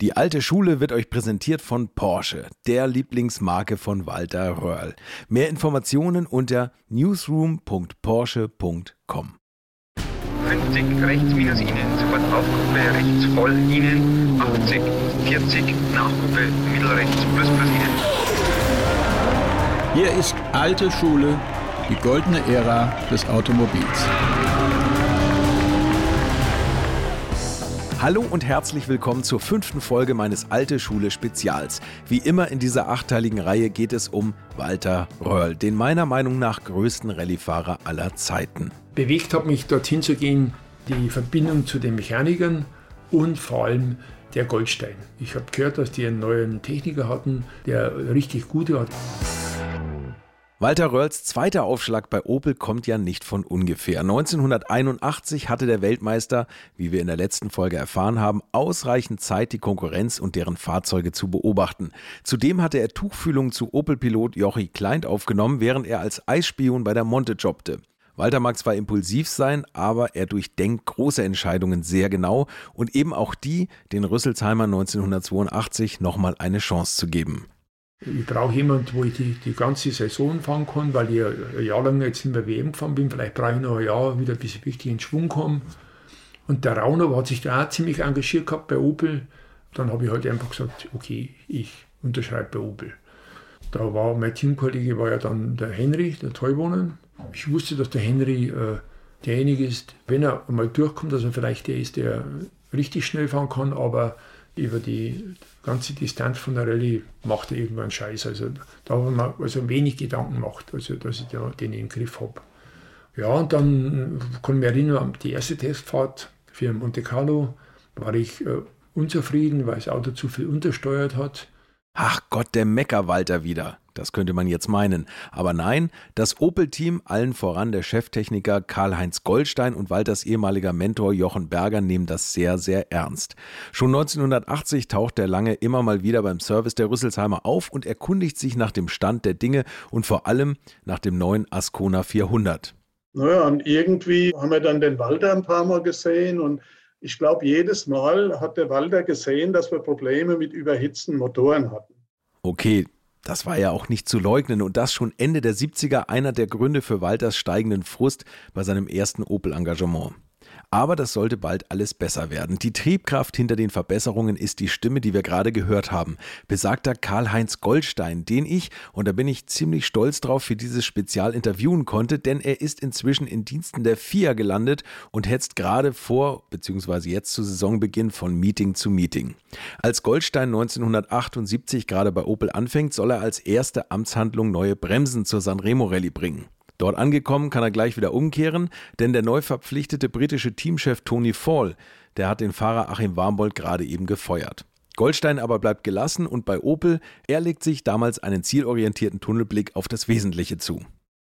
Die alte Schule wird euch präsentiert von Porsche, der Lieblingsmarke von Walter Röhrl. Mehr Informationen unter newsroom.porsche.com. 50 rechts minus Ihnen, sofort Aufgruppe rechts voll Ihnen, 80, 40 Nachgruppe mittelrechts plus plus Ihnen. Hier ist alte Schule, die goldene Ära des Automobils. Hallo und herzlich willkommen zur fünften Folge meines Alte Schule Spezials. Wie immer in dieser achteiligen Reihe geht es um Walter Röhrl, den meiner Meinung nach größten Rallyefahrer aller Zeiten. Bewegt hat mich dorthin zu gehen, die Verbindung zu den Mechanikern und vor allem der Goldstein. Ich habe gehört, dass die einen neuen Techniker hatten, der richtig gut war. Walter Röhrls zweiter Aufschlag bei Opel kommt ja nicht von ungefähr. 1981 hatte der Weltmeister, wie wir in der letzten Folge erfahren haben, ausreichend Zeit, die Konkurrenz und deren Fahrzeuge zu beobachten. Zudem hatte er Tuchfühlung zu Opel-Pilot Jochi Kleint aufgenommen, während er als Eisspion bei der Monte jobbte. Walter mag zwar impulsiv sein, aber er durchdenkt große Entscheidungen sehr genau und eben auch die, den Rüsselsheimer 1982 nochmal eine Chance zu geben. Ich brauche jemanden, wo ich die, die ganze Saison fahren kann, weil ich ein Jahr lang jetzt in der WM gefahren bin. Vielleicht brauche ich noch ein Jahr wieder, bis ich richtig in Schwung komme. Und der Rauner hat sich da auch ziemlich engagiert gehabt bei Opel. Dann habe ich halt einfach gesagt, okay, ich unterschreibe bei Opel. Da war mein Teamkollege war ja dann der Henry, der Teubonen. Ich wusste, dass der Henry äh, derjenige ist, wenn er mal durchkommt, dass er vielleicht der ist, der richtig schnell fahren kann, aber über die ganze Distanz von der Rallye macht er irgendwann Scheiß. Also da haben wir also wenig Gedanken gemacht, also dass ich den im Griff habe. Ja, und dann kann ich mich erinnern, die erste Testfahrt für Monte Carlo war ich äh, unzufrieden, weil das Auto zu viel untersteuert hat. Ach Gott, der Meckerwalter wieder. Das könnte man jetzt meinen. Aber nein, das Opel-Team, allen voran der Cheftechniker Karl-Heinz Goldstein und Walters ehemaliger Mentor Jochen Berger nehmen das sehr, sehr ernst. Schon 1980 taucht der Lange immer mal wieder beim Service der Rüsselsheimer auf und erkundigt sich nach dem Stand der Dinge und vor allem nach dem neuen Ascona 400. Naja, und irgendwie haben wir dann den Walter ein paar Mal gesehen und ich glaube, jedes Mal hat der Walter gesehen, dass wir Probleme mit überhitzten Motoren hatten. Okay, das war ja auch nicht zu leugnen und das schon Ende der 70er einer der Gründe für Walters steigenden Frust bei seinem ersten Opel-Engagement. Aber das sollte bald alles besser werden. Die Triebkraft hinter den Verbesserungen ist die Stimme, die wir gerade gehört haben. Besagter Karl-Heinz Goldstein, den ich, und da bin ich ziemlich stolz drauf, für dieses Spezial interviewen konnte, denn er ist inzwischen in Diensten der FIA gelandet und hetzt gerade vor, beziehungsweise jetzt zu Saisonbeginn von Meeting zu Meeting. Als Goldstein 1978 gerade bei Opel anfängt, soll er als erste Amtshandlung neue Bremsen zur Sanremo Rallye bringen. Dort angekommen kann er gleich wieder umkehren, denn der neu verpflichtete britische Teamchef Tony Fall, der hat den Fahrer Achim Warmbold gerade eben gefeuert. Goldstein aber bleibt gelassen und bei Opel, er legt sich damals einen zielorientierten Tunnelblick auf das Wesentliche zu.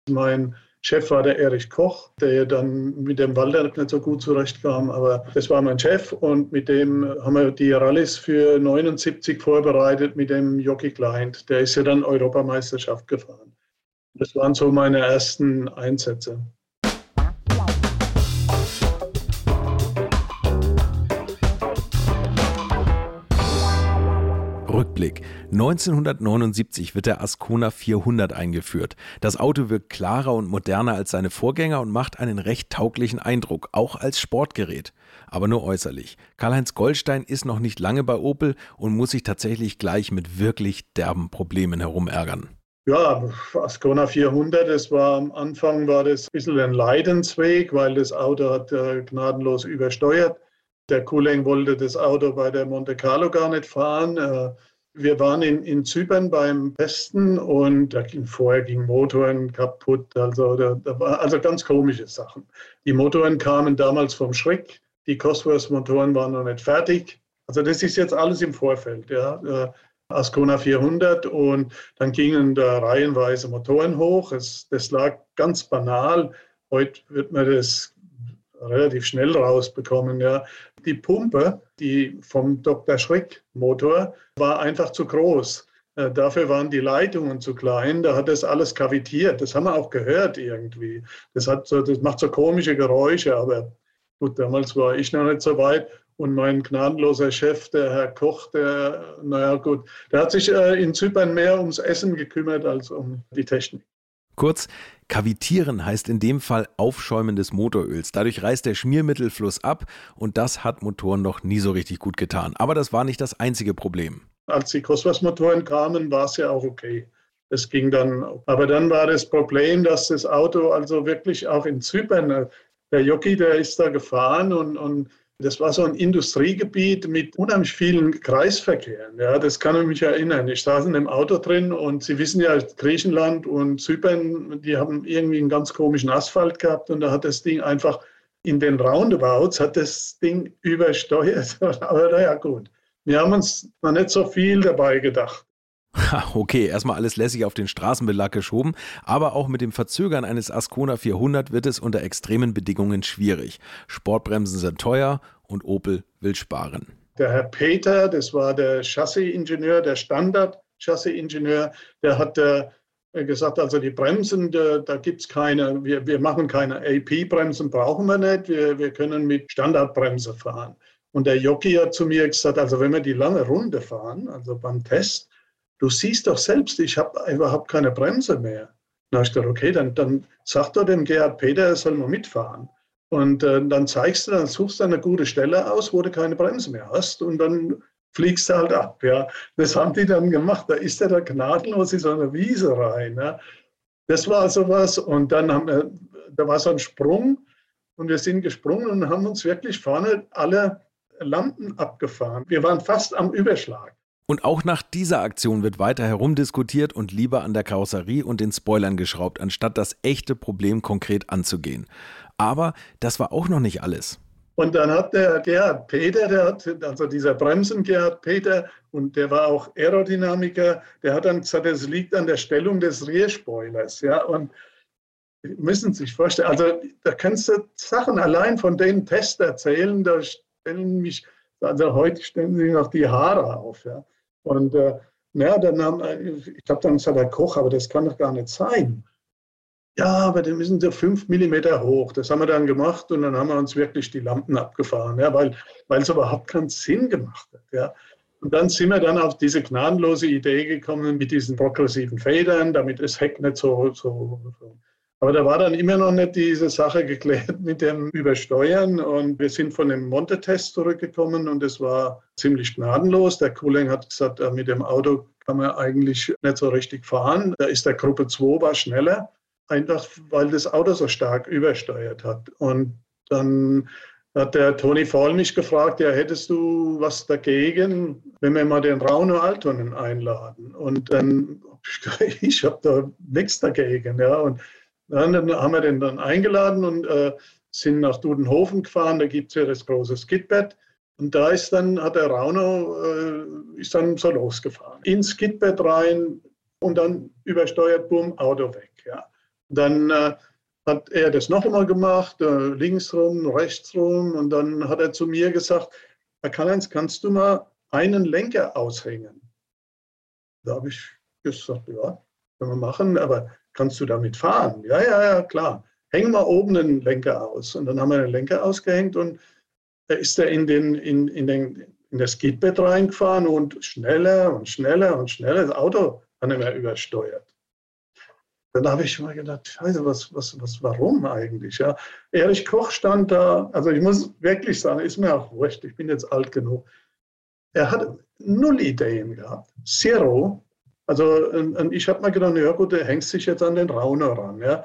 Mein Chef war der Erich Koch, der dann mit dem Walter nicht so gut zurechtkam, aber das war mein Chef und mit dem haben wir die Rallyes für 79 vorbereitet mit dem Jockey Client. Der ist ja dann Europameisterschaft gefahren. Das waren so meine ersten Einsätze. Rückblick. 1979 wird der Ascona 400 eingeführt. Das Auto wirkt klarer und moderner als seine Vorgänger und macht einen recht tauglichen Eindruck, auch als Sportgerät. Aber nur äußerlich. Karl-Heinz Goldstein ist noch nicht lange bei Opel und muss sich tatsächlich gleich mit wirklich derben Problemen herumärgern. Ja, Ascona 400, das war am Anfang war das ein bisschen ein Leidensweg, weil das Auto hat äh, gnadenlos übersteuert. Der Kuleng wollte das Auto bei der Monte Carlo gar nicht fahren. Äh, wir waren in, in Zypern beim Testen und da ging, vorher gingen Motoren kaputt. Also, da, da war also ganz komische Sachen. Die Motoren kamen damals vom Schreck. Die Cosworth-Motoren waren noch nicht fertig. Also das ist jetzt alles im Vorfeld. Ja. Ascona 400 und dann gingen da reihenweise Motoren hoch. Es, das lag ganz banal. Heute wird man das relativ schnell rausbekommen. Ja. Die Pumpe, die vom Dr. Schreck Motor, war einfach zu groß. Äh, dafür waren die Leitungen zu klein, da hat das alles kavitiert. Das haben wir auch gehört irgendwie. Das, hat so, das macht so komische Geräusche, aber gut, damals war ich noch nicht so weit. Und mein gnadenloser Chef, der Herr Koch, der, naja gut, der hat sich äh, in Zypern mehr ums Essen gekümmert als um die Technik. Kurz, kavitieren heißt in dem Fall Aufschäumen des Motoröls. Dadurch reißt der Schmiermittelfluss ab und das hat Motoren noch nie so richtig gut getan. Aber das war nicht das einzige Problem. Als die Cosworth-Motoren kamen, war es ja auch okay. Es ging dann, aber dann war das Problem, dass das Auto also wirklich auch in Zypern, äh, der Jockey, der ist da gefahren und, und das war so ein Industriegebiet mit unheimlich vielen Kreisverkehren. Ja, das kann ich mich erinnern. Ich saß in dem Auto drin und Sie wissen ja, Griechenland und Zypern, die haben irgendwie einen ganz komischen Asphalt gehabt und da hat das Ding einfach in den Roundabouts hat das Ding übersteuert. Aber naja, gut. Wir haben uns noch nicht so viel dabei gedacht. Okay, erstmal alles lässig auf den Straßenbelag geschoben, aber auch mit dem Verzögern eines Ascona 400 wird es unter extremen Bedingungen schwierig. Sportbremsen sind teuer und Opel will sparen. Der Herr Peter, das war der Chassisingenieur, der Standard-Chassisingenieur, der hat äh, gesagt, also die Bremsen, da, da gibt es keine, wir, wir machen keine AP-Bremsen, brauchen wir nicht, wir, wir können mit Standardbremse fahren. Und der Jockey hat zu mir gesagt, also wenn wir die lange Runde fahren, also beim Test, du siehst doch selbst, ich habe überhaupt keine Bremse mehr. Dann habe ich gedacht, okay, dann, dann sag doch dem Gerhard Peter, er soll mal mitfahren. Und äh, dann zeigst du, dann suchst du eine gute Stelle aus, wo du keine Bremse mehr hast und dann fliegst du halt ab. Ja. Das haben die dann gemacht. Da ist er da gnadenlos in so eine Wiese rein. Ja. Das war sowas. Und dann haben wir, da war so ein Sprung und wir sind gesprungen und haben uns wirklich vorne alle Lampen abgefahren. Wir waren fast am Überschlag. Und auch nach dieser Aktion wird weiter herumdiskutiert und lieber an der Karosserie und den Spoilern geschraubt, anstatt das echte Problem konkret anzugehen. Aber das war auch noch nicht alles. Und dann hat der Gerhard Peter, der hat, also dieser Bremsen Gerhard Peter, und der war auch Aerodynamiker, der hat dann gesagt, es liegt an der Stellung des Rearspoilers. Ja, und müssen sich vorstellen, also da kannst du Sachen allein von den Tests erzählen, da stellen mich, also heute stellen sich noch die Haare auf. Ja. Und äh, ja, dann haben, ich habe dann gesagt, der Koch, aber das kann doch gar nicht sein. Ja, aber die müssen so fünf Millimeter hoch. Das haben wir dann gemacht und dann haben wir uns wirklich die Lampen abgefahren, ja, weil, weil es überhaupt keinen Sinn gemacht hat. Ja. Und dann sind wir dann auf diese gnadenlose Idee gekommen mit diesen progressiven Federn, damit das Heck nicht so, so, so aber da war dann immer noch nicht diese Sache geklärt mit dem Übersteuern. Und wir sind von dem Monte-Test zurückgekommen und es war ziemlich gnadenlos. Der Kuling hat gesagt, äh, mit dem Auto kann man eigentlich nicht so richtig fahren. Da ist der Gruppe 2 war schneller, einfach weil das Auto so stark übersteuert hat. Und dann hat der Toni Fall mich gefragt, ja, hättest du was dagegen, wenn wir mal den Rauno Altonen einladen? Und dann, ich habe da nichts dagegen. Ja. Und dann haben wir den dann eingeladen und äh, sind nach Dudenhofen gefahren. Da gibt es ja das große Skidbett. Und da ist dann, hat der Rauno, äh, ist dann so losgefahren. Ins Skidbett rein und dann übersteuert, bumm, Auto weg. Ja. Dann äh, hat er das noch einmal gemacht, äh, links rum, rechts rum. Und dann hat er zu mir gesagt, Herr Kallens, kannst du mal einen Lenker aushängen? Da habe ich gesagt, ja, können wir machen, aber kannst du damit fahren? Ja, ja, ja, klar. Hängen wir oben einen Lenker aus. Und dann haben wir den Lenker ausgehängt und da ist er in, den, in, in, den, in das Skidbett reingefahren und schneller und schneller und schneller. Das Auto hat er mehr übersteuert. Dann habe ich mal gedacht, Scheiße, was, was, was, warum eigentlich? Ja, Erich Koch stand da, also ich muss wirklich sagen, ist mir auch wurscht, ich bin jetzt alt genug. Er hat null Ideen gehabt, zero. Also und ich habe mir gedacht, ja gut, der hängt sich jetzt an den Rauner ran. Ja.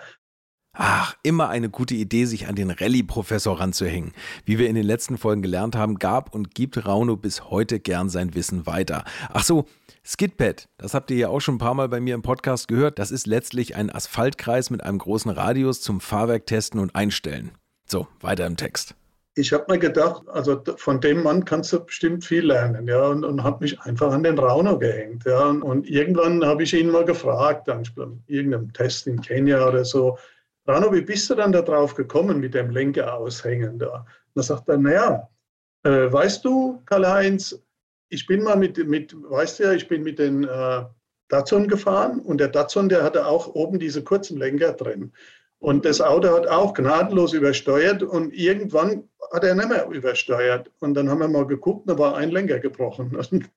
Ach, immer eine gute Idee, sich an den Rallye-Professor ranzuhängen. Wie wir in den letzten Folgen gelernt haben, gab und gibt Rauno bis heute gern sein Wissen weiter. Ach so, Skidpad, das habt ihr ja auch schon ein paar Mal bei mir im Podcast gehört. Das ist letztlich ein Asphaltkreis mit einem großen Radius zum Fahrwerk testen und einstellen. So, weiter im Text ich habe mir gedacht, also von dem Mann kannst du bestimmt viel lernen, ja, und, und habe mich einfach an den Rauno gehängt, ja, und, und irgendwann habe ich ihn mal gefragt, dann irgendeinem Test in Kenia oder so, Rauno, wie bist du dann da drauf gekommen mit dem Lenker aushängen da? Und dann sagt er, naja, äh, weißt du, Karl-Heinz, ich bin mal mit, mit, weißt du ja, ich bin mit den äh, Datsun gefahren und der Datsun, der hatte auch oben diese kurzen Lenker drin. Und das Auto hat auch gnadenlos übersteuert und irgendwann hat er nicht mehr übersteuert. Und dann haben wir mal geguckt, da war ein Lenker gebrochen.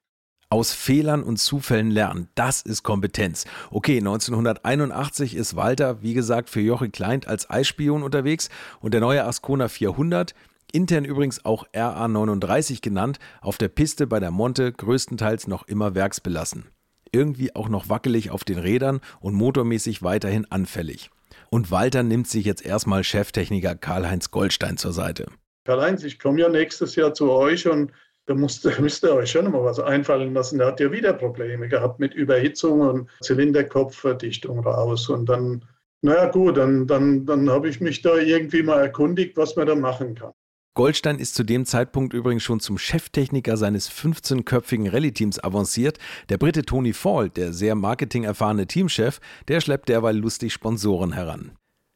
Aus Fehlern und Zufällen lernen, das ist Kompetenz. Okay, 1981 ist Walter, wie gesagt, für Jochi Kleint als Eisspion unterwegs und der neue Ascona 400, intern übrigens auch RA39 genannt, auf der Piste bei der Monte größtenteils noch immer werksbelassen. Irgendwie auch noch wackelig auf den Rädern und motormäßig weiterhin anfällig. Und Walter nimmt sich jetzt erstmal Cheftechniker Karl-Heinz Goldstein zur Seite. Karl-Heinz, ich komme ja nächstes Jahr zu euch und da musste, müsst ihr euch schon mal was einfallen lassen. Da hat ja wieder Probleme gehabt mit Überhitzung und Zylinderkopfverdichtung raus. Und dann, naja gut, dann, dann, dann habe ich mich da irgendwie mal erkundigt, was man da machen kann. Goldstein ist zu dem Zeitpunkt übrigens schon zum Cheftechniker seines 15-köpfigen Rallye-Teams avanciert. Der Brite Tony Fall, der sehr marketingerfahrene Teamchef, der schleppt derweil lustig Sponsoren heran.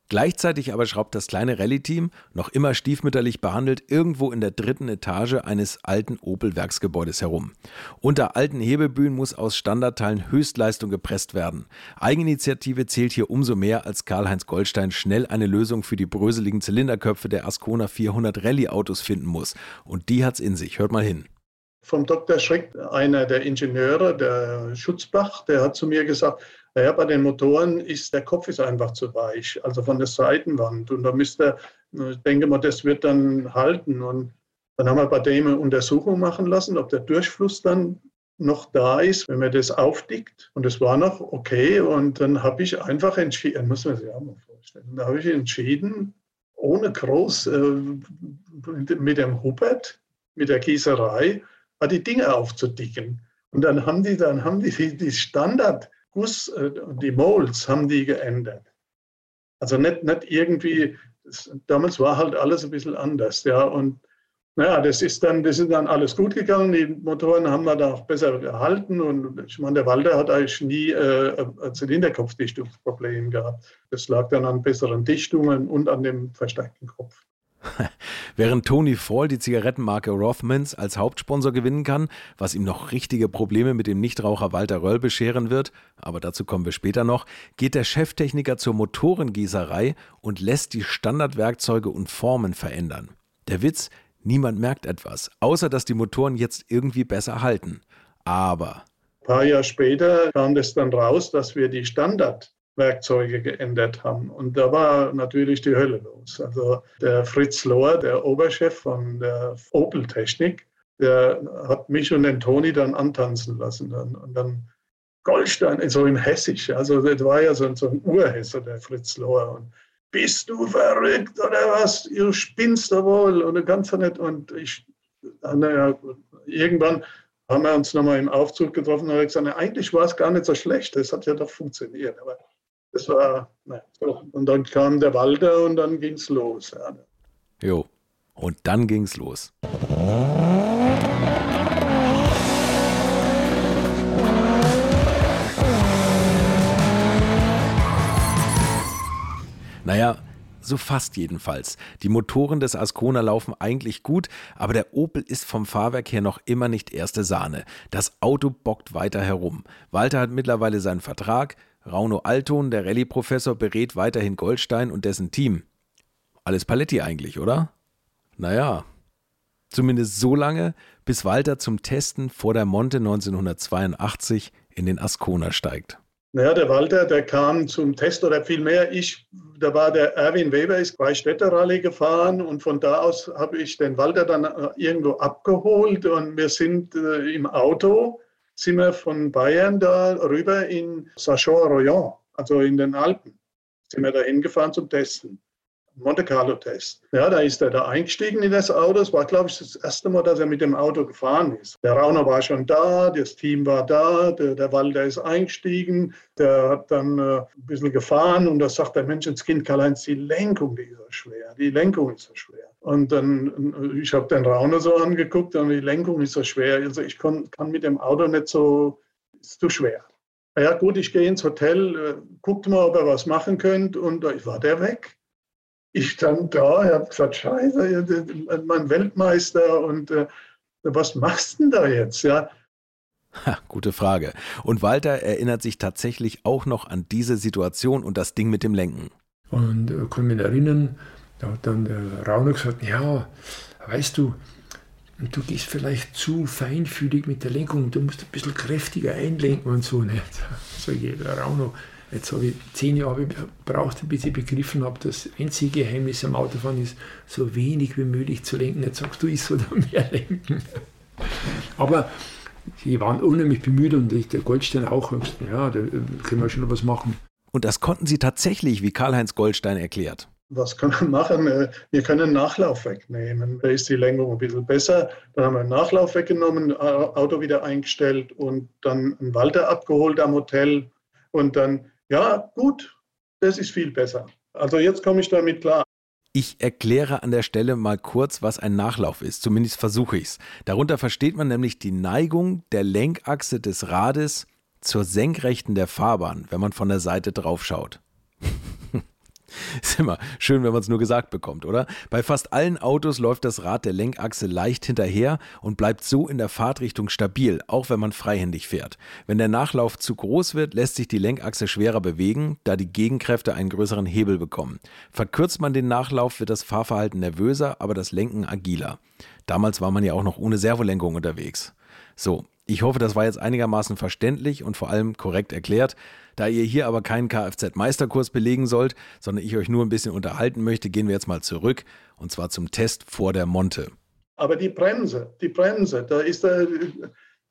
Gleichzeitig aber schraubt das kleine Rallye-Team, noch immer stiefmütterlich behandelt, irgendwo in der dritten Etage eines alten Opel-Werksgebäudes herum. Unter alten Hebebühnen muss aus Standardteilen Höchstleistung gepresst werden. Eigeninitiative zählt hier umso mehr, als Karl-Heinz Goldstein schnell eine Lösung für die bröseligen Zylinderköpfe der Ascona 400 Rallye-Autos finden muss. Und die hat's in sich. Hört mal hin vom Dr. Schreck, einer der Ingenieure, der Schutzbach, der hat zu mir gesagt, naja, bei den Motoren ist der Kopf ist einfach zu weich, also von der Seitenwand. Und da müsste, ich denke mal, das wird dann halten. Und dann haben wir bei dem eine Untersuchung machen lassen, ob der Durchfluss dann noch da ist, wenn man das aufdickt. Und das war noch okay. Und dann habe ich einfach entschieden, muss man sich auch mal vorstellen, da habe ich entschieden, ohne groß äh, mit dem Hubert, mit der Gießerei, die Dinge aufzudicken. Und dann haben die, dann haben die die Standard Guss, äh, die Molds haben die geändert. Also nicht, nicht irgendwie, das, damals war halt alles ein bisschen anders, ja. Und naja, das ist dann, das ist dann alles gut gegangen. Die Motoren haben wir da auch besser gehalten. Und ich meine, der Walter hat eigentlich nie äh, ein Zylinderkopfdichtungsproblem gehabt. Das lag dann an besseren Dichtungen und an dem verstärkten Kopf. Während Tony Fall die Zigarettenmarke Rothmans als Hauptsponsor gewinnen kann, was ihm noch richtige Probleme mit dem Nichtraucher Walter Röll bescheren wird, aber dazu kommen wir später noch, geht der Cheftechniker zur Motorengießerei und lässt die Standardwerkzeuge und Formen verändern. Der Witz, niemand merkt etwas, außer dass die Motoren jetzt irgendwie besser halten. Aber ein paar Jahre später kam es dann raus, dass wir die Standard Werkzeuge geändert haben. Und da war natürlich die Hölle los. Also der Fritz Lohr, der Oberchef von der Opel-Technik, der hat mich und den Toni dann antanzen lassen. Und dann Goldstein, so im Hessisch. Also das war ja so, ein Urhesse, der Fritz Lohr. Und bist du verrückt oder was? Ihr spinnst da wohl und ganz nicht. Und ich, naja, irgendwann haben wir uns nochmal im Aufzug getroffen und haben gesagt, eigentlich war es gar nicht so schlecht. Das hat ja doch funktioniert. Aber das war, na, so. Und dann kam der Walter und dann ging es los. Ja. Jo, und dann ging es los. Naja, so fast jedenfalls. Die Motoren des Ascona laufen eigentlich gut, aber der Opel ist vom Fahrwerk her noch immer nicht erste Sahne. Das Auto bockt weiter herum. Walter hat mittlerweile seinen Vertrag, Rauno Alton, der Rallye-Professor, berät weiterhin Goldstein und dessen Team. Alles Paletti eigentlich, oder? Naja, zumindest so lange, bis Walter zum Testen vor der Monte 1982 in den Ascona steigt. Naja, der Walter, der kam zum Test oder vielmehr ich, da war der Erwin Weber, ist bei Städterrallye gefahren und von da aus habe ich den Walter dann äh, irgendwo abgeholt und wir sind äh, im Auto sind wir von Bayern da rüber in Sachon-Royan, also in den Alpen. Sind wir da hingefahren zum Testen. Monte Carlo-Test. Ja, da ist er da eingestiegen in das Auto. Es war, glaube ich, das erste Mal, dass er mit dem Auto gefahren ist. Der Rauner war schon da, das Team war da, der, der Walter ist eingestiegen, der hat dann äh, ein bisschen gefahren und da sagt der Menschenskind, Karl-Heinz, die Lenkung, die ist so schwer, die Lenkung ist so schwer. Und dann, äh, ich habe den Rauner so angeguckt und die Lenkung ist so schwer. Also ich kann, kann mit dem Auto nicht so, ist zu schwer. Ja gut, ich gehe ins Hotel, äh, guckt mal, ob er was machen könnt und da war der weg ich stand da, ich habe gesagt, scheiße, mein Weltmeister und äh, was machst du denn da jetzt? Ja? Ha, gute Frage. Und Walter erinnert sich tatsächlich auch noch an diese Situation und das Ding mit dem Lenken. Und äh, kann mich erinnern, da hat dann der Rauner gesagt, ja, weißt du, du gehst vielleicht zu feinfühlig mit der Lenkung, du musst ein bisschen kräftiger einlenken und so. Ne? Sag ich, Rauner, jetzt habe ich zehn Jahre gebraucht, bis ich begriffen habe, das einzige Geheimnis am Autofahren ist, so wenig wie möglich zu lenken. Jetzt sagst du, ich soll da mehr lenken. Aber sie waren unheimlich bemüht und der Goldstein auch. Ja, da können wir schon noch was machen. Und das konnten sie tatsächlich, wie Karl-Heinz Goldstein erklärt. Was können wir machen? Wir können Nachlauf wegnehmen. Da ist die Lenkung ein bisschen besser. Dann haben wir Nachlauf weggenommen, Auto wieder eingestellt und dann einen Walter abgeholt am Hotel. Und dann, ja, gut, das ist viel besser. Also jetzt komme ich damit klar. Ich erkläre an der Stelle mal kurz, was ein Nachlauf ist. Zumindest versuche ich es. Darunter versteht man nämlich die Neigung der Lenkachse des Rades zur Senkrechten der Fahrbahn, wenn man von der Seite drauf schaut. Ist immer schön, wenn man es nur gesagt bekommt, oder? Bei fast allen Autos läuft das Rad der Lenkachse leicht hinterher und bleibt so in der Fahrtrichtung stabil, auch wenn man freihändig fährt. Wenn der Nachlauf zu groß wird, lässt sich die Lenkachse schwerer bewegen, da die Gegenkräfte einen größeren Hebel bekommen. Verkürzt man den Nachlauf, wird das Fahrverhalten nervöser, aber das Lenken agiler. Damals war man ja auch noch ohne Servolenkung unterwegs. So, ich hoffe, das war jetzt einigermaßen verständlich und vor allem korrekt erklärt. Da ihr hier aber keinen Kfz-Meisterkurs belegen sollt, sondern ich euch nur ein bisschen unterhalten möchte, gehen wir jetzt mal zurück und zwar zum Test vor der Monte. Aber die Bremse, die Bremse, da ist der,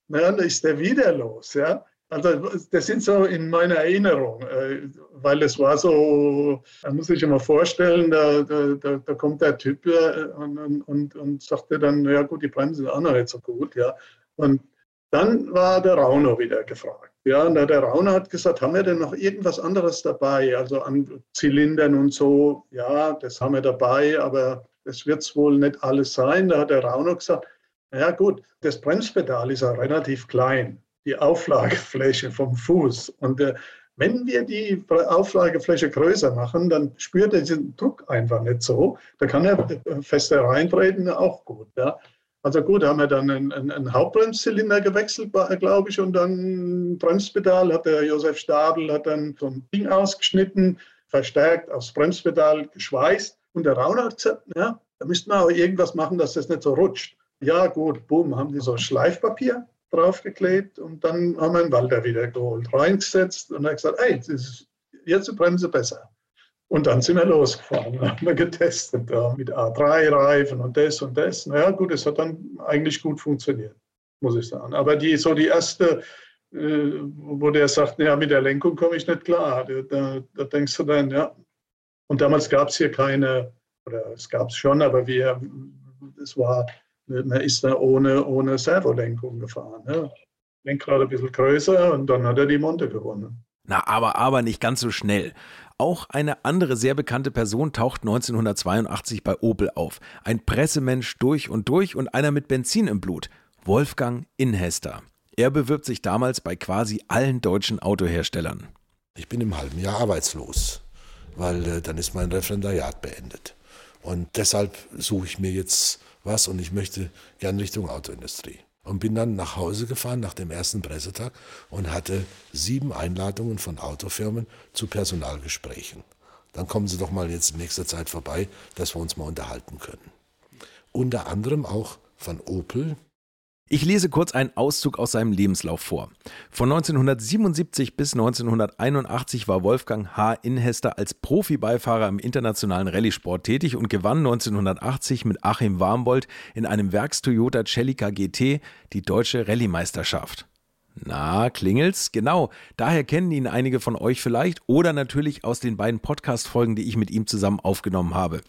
na, da ist der wieder los, ja. Also das sind so in meiner Erinnerung, äh, weil es war so, man muss sich immer vorstellen, da, da, da kommt der Typ äh, und, und, und sagte dann, ja gut, die Bremse ist auch noch nicht so gut, ja. Und dann war der Rauner wieder gefragt. Ja, und der Rauner hat gesagt, haben wir denn noch irgendwas anderes dabei? Also an Zylindern und so, ja, das haben wir dabei, aber das wird es wohl nicht alles sein. Da hat der Rauner gesagt, ja gut, das Bremspedal ist ja relativ klein, die Auflagefläche vom Fuß. Und äh, wenn wir die Auflagefläche größer machen, dann spürt er diesen Druck einfach nicht so. Da kann er fester reintreten, auch gut. Ja. Also gut, haben wir dann einen, einen, Hauptbremszylinder gewechselt, glaube ich, und dann Bremspedal hat der Josef Stadl hat dann so ein Ding ausgeschnitten, verstärkt aufs Bremspedal geschweißt. Und der Rauner ja, da müssten wir auch irgendwas machen, dass das nicht so rutscht. Ja gut, boom, haben die so Schleifpapier draufgeklebt und dann haben wir einen Walter wieder geholt, reingesetzt und er hat gesagt, ey, das ist jetzt die Bremse besser. Und dann sind wir losgefahren, haben wir getestet da mit A3-Reifen und das und das. Naja, gut, es hat dann eigentlich gut funktioniert, muss ich sagen. Aber die, so die erste, äh, wo der sagt, ja, mit der Lenkung komme ich nicht klar, da, da denkst du dann, ja. Und damals gab es hier keine, oder es gab es schon, aber wir, es war, man ist da ohne, ohne Servolenkung gefahren. Ja. Lenkrad ein bisschen größer und dann hat er die Monte gewonnen. Na, aber, aber nicht ganz so schnell. Auch eine andere sehr bekannte Person taucht 1982 bei Opel auf. Ein Pressemensch durch und durch und einer mit Benzin im Blut. Wolfgang Inhester. Er bewirbt sich damals bei quasi allen deutschen Autoherstellern. Ich bin im halben Jahr arbeitslos, weil äh, dann ist mein Referendariat beendet. Und deshalb suche ich mir jetzt was und ich möchte gern Richtung Autoindustrie und bin dann nach Hause gefahren nach dem ersten Pressetag und hatte sieben Einladungen von Autofirmen zu Personalgesprächen. Dann kommen Sie doch mal jetzt in nächster Zeit vorbei, dass wir uns mal unterhalten können. Unter anderem auch von Opel, ich lese kurz einen Auszug aus seinem Lebenslauf vor. Von 1977 bis 1981 war Wolfgang H. Inhester als Profibeifahrer im internationalen Rallye-Sport tätig und gewann 1980 mit Achim Warmbold in einem Werks-Toyota Celica GT die deutsche Rallye-Meisterschaft. Na, klingelt's? Genau. Daher kennen ihn einige von euch vielleicht oder natürlich aus den beiden Podcast-Folgen, die ich mit ihm zusammen aufgenommen habe.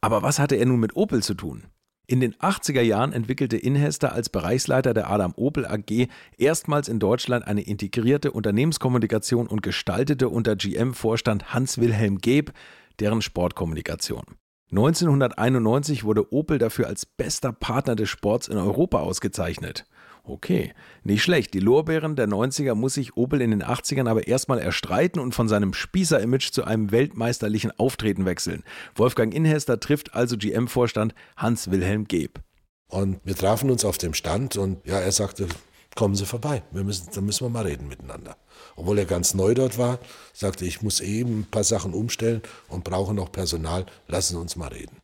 Aber was hatte er nun mit Opel zu tun? In den 80er Jahren entwickelte Inhester als Bereichsleiter der Adam Opel AG erstmals in Deutschland eine integrierte Unternehmenskommunikation und gestaltete unter GM-Vorstand Hans-Wilhelm Geb deren Sportkommunikation. 1991 wurde Opel dafür als bester Partner des Sports in Europa ausgezeichnet. Okay, nicht schlecht. Die Lorbeeren der 90er muss sich Opel in den 80ern aber erstmal erstreiten und von seinem Spießer-Image zu einem weltmeisterlichen Auftreten wechseln. Wolfgang Inhester trifft also GM-Vorstand Hans-Wilhelm Geb. Und wir trafen uns auf dem Stand und ja, er sagte, kommen Sie vorbei, wir müssen, dann müssen wir mal reden miteinander. Obwohl er ganz neu dort war, sagte, ich muss eben ein paar Sachen umstellen und brauche noch Personal, lassen Sie uns mal reden.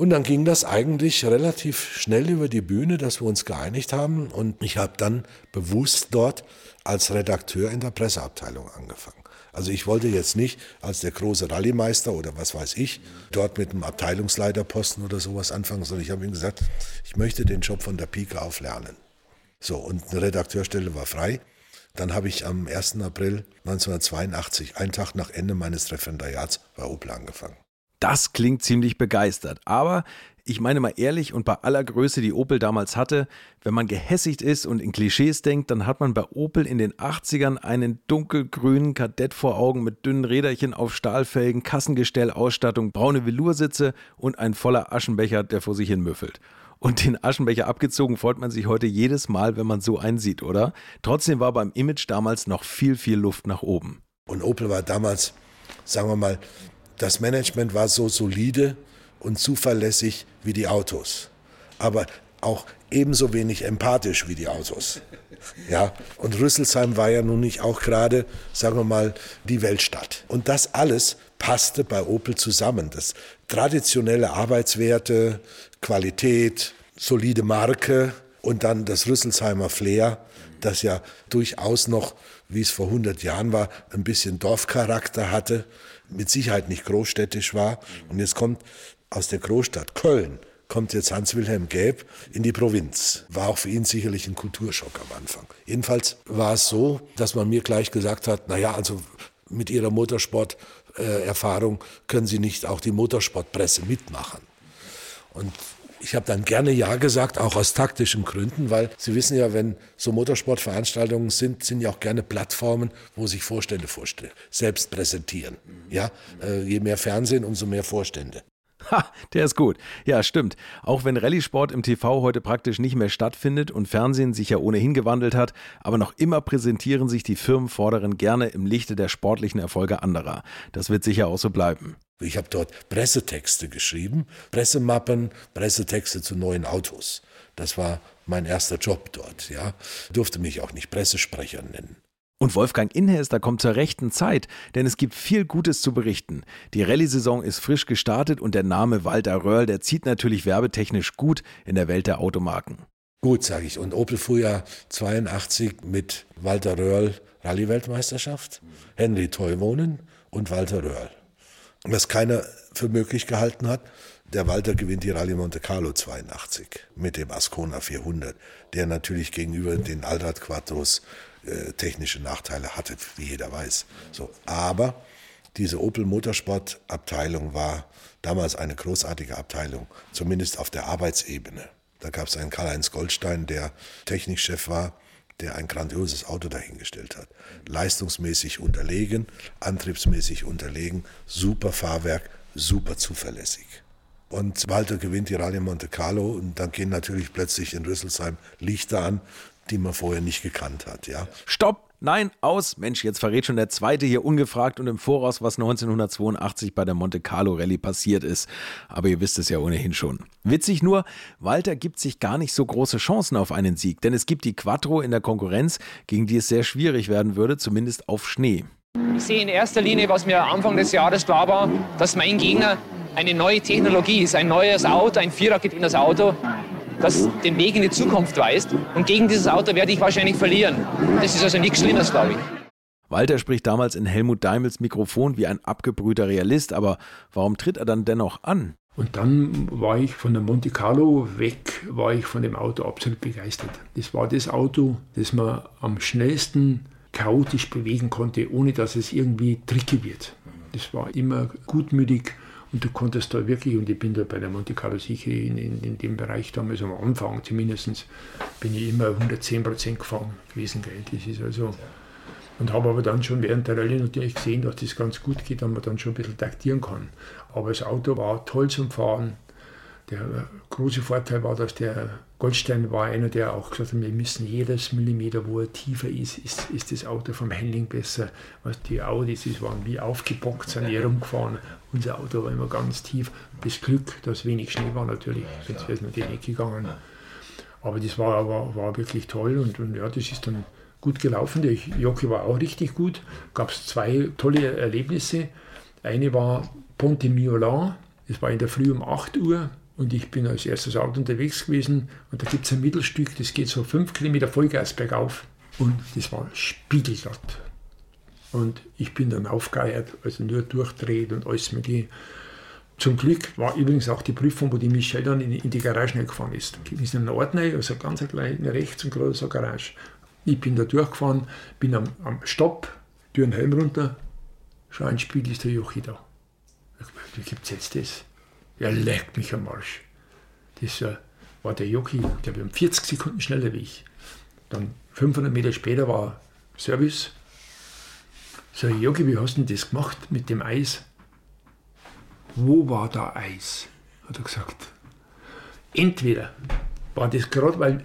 Und dann ging das eigentlich relativ schnell über die Bühne, dass wir uns geeinigt haben. Und ich habe dann bewusst dort als Redakteur in der Presseabteilung angefangen. Also ich wollte jetzt nicht als der große Rallymeister oder was weiß ich dort mit einem Abteilungsleiterposten oder sowas anfangen, sondern ich habe ihm gesagt, ich möchte den Job von der Pike auf lernen. So, und eine Redakteurstelle war frei. Dann habe ich am 1. April 1982, einen Tag nach Ende meines Referendariats, bei Opel angefangen. Das klingt ziemlich begeistert. Aber ich meine mal ehrlich und bei aller Größe, die Opel damals hatte, wenn man gehässigt ist und in Klischees denkt, dann hat man bei Opel in den 80ern einen dunkelgrünen Kadett vor Augen mit dünnen Räderchen auf Stahlfelgen, Kassengestell, Ausstattung, braune Veloursitze und ein voller Aschenbecher, der vor sich hin müffelt. Und den Aschenbecher abgezogen freut man sich heute jedes Mal, wenn man so einen sieht, oder? Trotzdem war beim Image damals noch viel, viel Luft nach oben. Und Opel war damals, sagen wir mal, das Management war so solide und zuverlässig wie die Autos, aber auch ebenso wenig empathisch wie die Autos. Ja, und Rüsselsheim war ja nun nicht auch gerade, sagen wir mal, die Weltstadt. Und das alles passte bei Opel zusammen. Das traditionelle Arbeitswerte, Qualität, solide Marke und dann das Rüsselsheimer Flair, das ja durchaus noch, wie es vor 100 Jahren war, ein bisschen Dorfcharakter hatte mit Sicherheit nicht großstädtisch war. Und jetzt kommt aus der Großstadt Köln, kommt jetzt Hans-Wilhelm Gäb in die Provinz. War auch für ihn sicherlich ein Kulturschock am Anfang. Jedenfalls war es so, dass man mir gleich gesagt hat, naja, also mit Ihrer Motorsport-Erfahrung können Sie nicht auch die Motorsportpresse mitmachen. Und ich habe dann gerne Ja gesagt, auch aus taktischen Gründen, weil Sie wissen ja, wenn so Motorsportveranstaltungen sind, sind ja auch gerne Plattformen, wo sich Vorstände vorstellen, selbst präsentieren. Ja, äh, je mehr Fernsehen, umso mehr Vorstände. Ha, der ist gut. Ja, stimmt. Auch wenn Rallye-Sport im TV heute praktisch nicht mehr stattfindet und Fernsehen sich ja ohnehin gewandelt hat, aber noch immer präsentieren sich die Firmenvorderen gerne im Lichte der sportlichen Erfolge anderer. Das wird sicher auch so bleiben. Ich habe dort Pressetexte geschrieben, Pressemappen, Pressetexte zu neuen Autos. Das war mein erster Job dort, ja. Durfte mich auch nicht Pressesprecher nennen. Und Wolfgang Inhester kommt zur rechten Zeit, denn es gibt viel Gutes zu berichten. Die Rallye-Saison ist frisch gestartet und der Name Walter Röhrl, der zieht natürlich werbetechnisch gut in der Welt der Automarken. Gut, sage ich. Und Opel Frühjahr 82 mit Walter Röhrl Rallye-Weltmeisterschaft, Henry Teuwohnen und Walter Röhrl was keiner für möglich gehalten hat. Der Walter gewinnt die Rallye Monte Carlo 82 mit dem Ascona 400, der natürlich gegenüber den Allrad Quattros äh, technische Nachteile hatte, wie jeder weiß. So, aber diese Opel Motorsport Abteilung war damals eine großartige Abteilung, zumindest auf der Arbeitsebene. Da gab es einen Karl-Heinz Goldstein, der Technikchef war der ein grandioses Auto dahingestellt hat. Leistungsmäßig unterlegen, antriebsmäßig unterlegen, super Fahrwerk, super zuverlässig. Und Walter gewinnt die Rallye Monte Carlo und dann gehen natürlich plötzlich in Rüsselsheim Lichter an, die man vorher nicht gekannt hat. Ja. Stopp! Nein, aus. Mensch, jetzt verrät schon der Zweite hier ungefragt und im Voraus, was 1982 bei der Monte Carlo Rallye passiert ist. Aber ihr wisst es ja ohnehin schon. Witzig nur, Walter gibt sich gar nicht so große Chancen auf einen Sieg, denn es gibt die Quattro in der Konkurrenz, gegen die es sehr schwierig werden würde, zumindest auf Schnee. Ich sehe in erster Linie, was mir Anfang des Jahres klar war, dass mein Gegner eine neue Technologie ist, ein neues Auto, ein vierradgetriebenes Auto, das den Weg in die Zukunft weist. Und gegen dieses Auto werde ich wahrscheinlich verlieren. Das ist also nichts Schlimmes, glaube ich. Walter spricht damals in Helmut Daimels Mikrofon wie ein abgebrühter Realist, aber warum tritt er dann dennoch an? Und dann war ich von der Monte Carlo weg, war ich von dem Auto absolut begeistert. Das war das Auto, das man am schnellsten chaotisch bewegen konnte, ohne dass es irgendwie tricky wird. Das war immer gutmütig und du konntest da wirklich, und ich bin da bei der Monte Carlo sicher in, in, in dem Bereich damals am Anfang zumindest, bin ich immer 110 Prozent gefahren gewesen. Gell. Das ist also, und habe aber dann schon während der Rallye natürlich gesehen, dass das ganz gut geht, dass man dann schon ein bisschen taktieren kann. Aber das Auto war toll zum Fahren. Der große Vorteil war, dass der Goldstein war einer, der auch gesagt hat, wir müssen jedes Millimeter, wo er tiefer ist, ist, ist das Auto vom Handling besser. Was die Audis, die waren wie aufgebockt, sind hier rumgefahren. Unser Auto war immer ganz tief. Das Glück, dass wenig Schnee war natürlich, sonst wäre es natürlich nicht gegangen. Aber das war, war, war wirklich toll und, und ja, das ist dann gut gelaufen. Der Jockey war auch richtig gut. Gab es zwei tolle Erlebnisse. Eine war Ponte Miolan, das war in der Früh um 8 Uhr und ich bin als erstes Auto unterwegs gewesen und da gibt es ein Mittelstück, das geht so 5 Kilometer Vollgas bergauf und das war spiegelglatt. Und ich bin dann aufgeheiert, also nur durchdreht und alles mögliche. Zum Glück war übrigens auch die Prüfung, wo die Michelle dann in, in die Garage gefahren ist. Wir sind in einen Ort rein, also ganz kleine rechts und große Garage. Ich bin da durchgefahren, bin am, am Stopp, Türen Helm runter, schau ein Spiegel, ist der Jochi da. Wie gibt es jetzt das? Er leckt mich am Arsch. Das äh, war der Jochi, der war 40 Sekunden schneller wie ich. Dann 500 Meter später war Service. So, Jogi, wie hast du denn das gemacht mit dem Eis? Wo war da Eis? Hat er gesagt. Entweder war das gerade, weil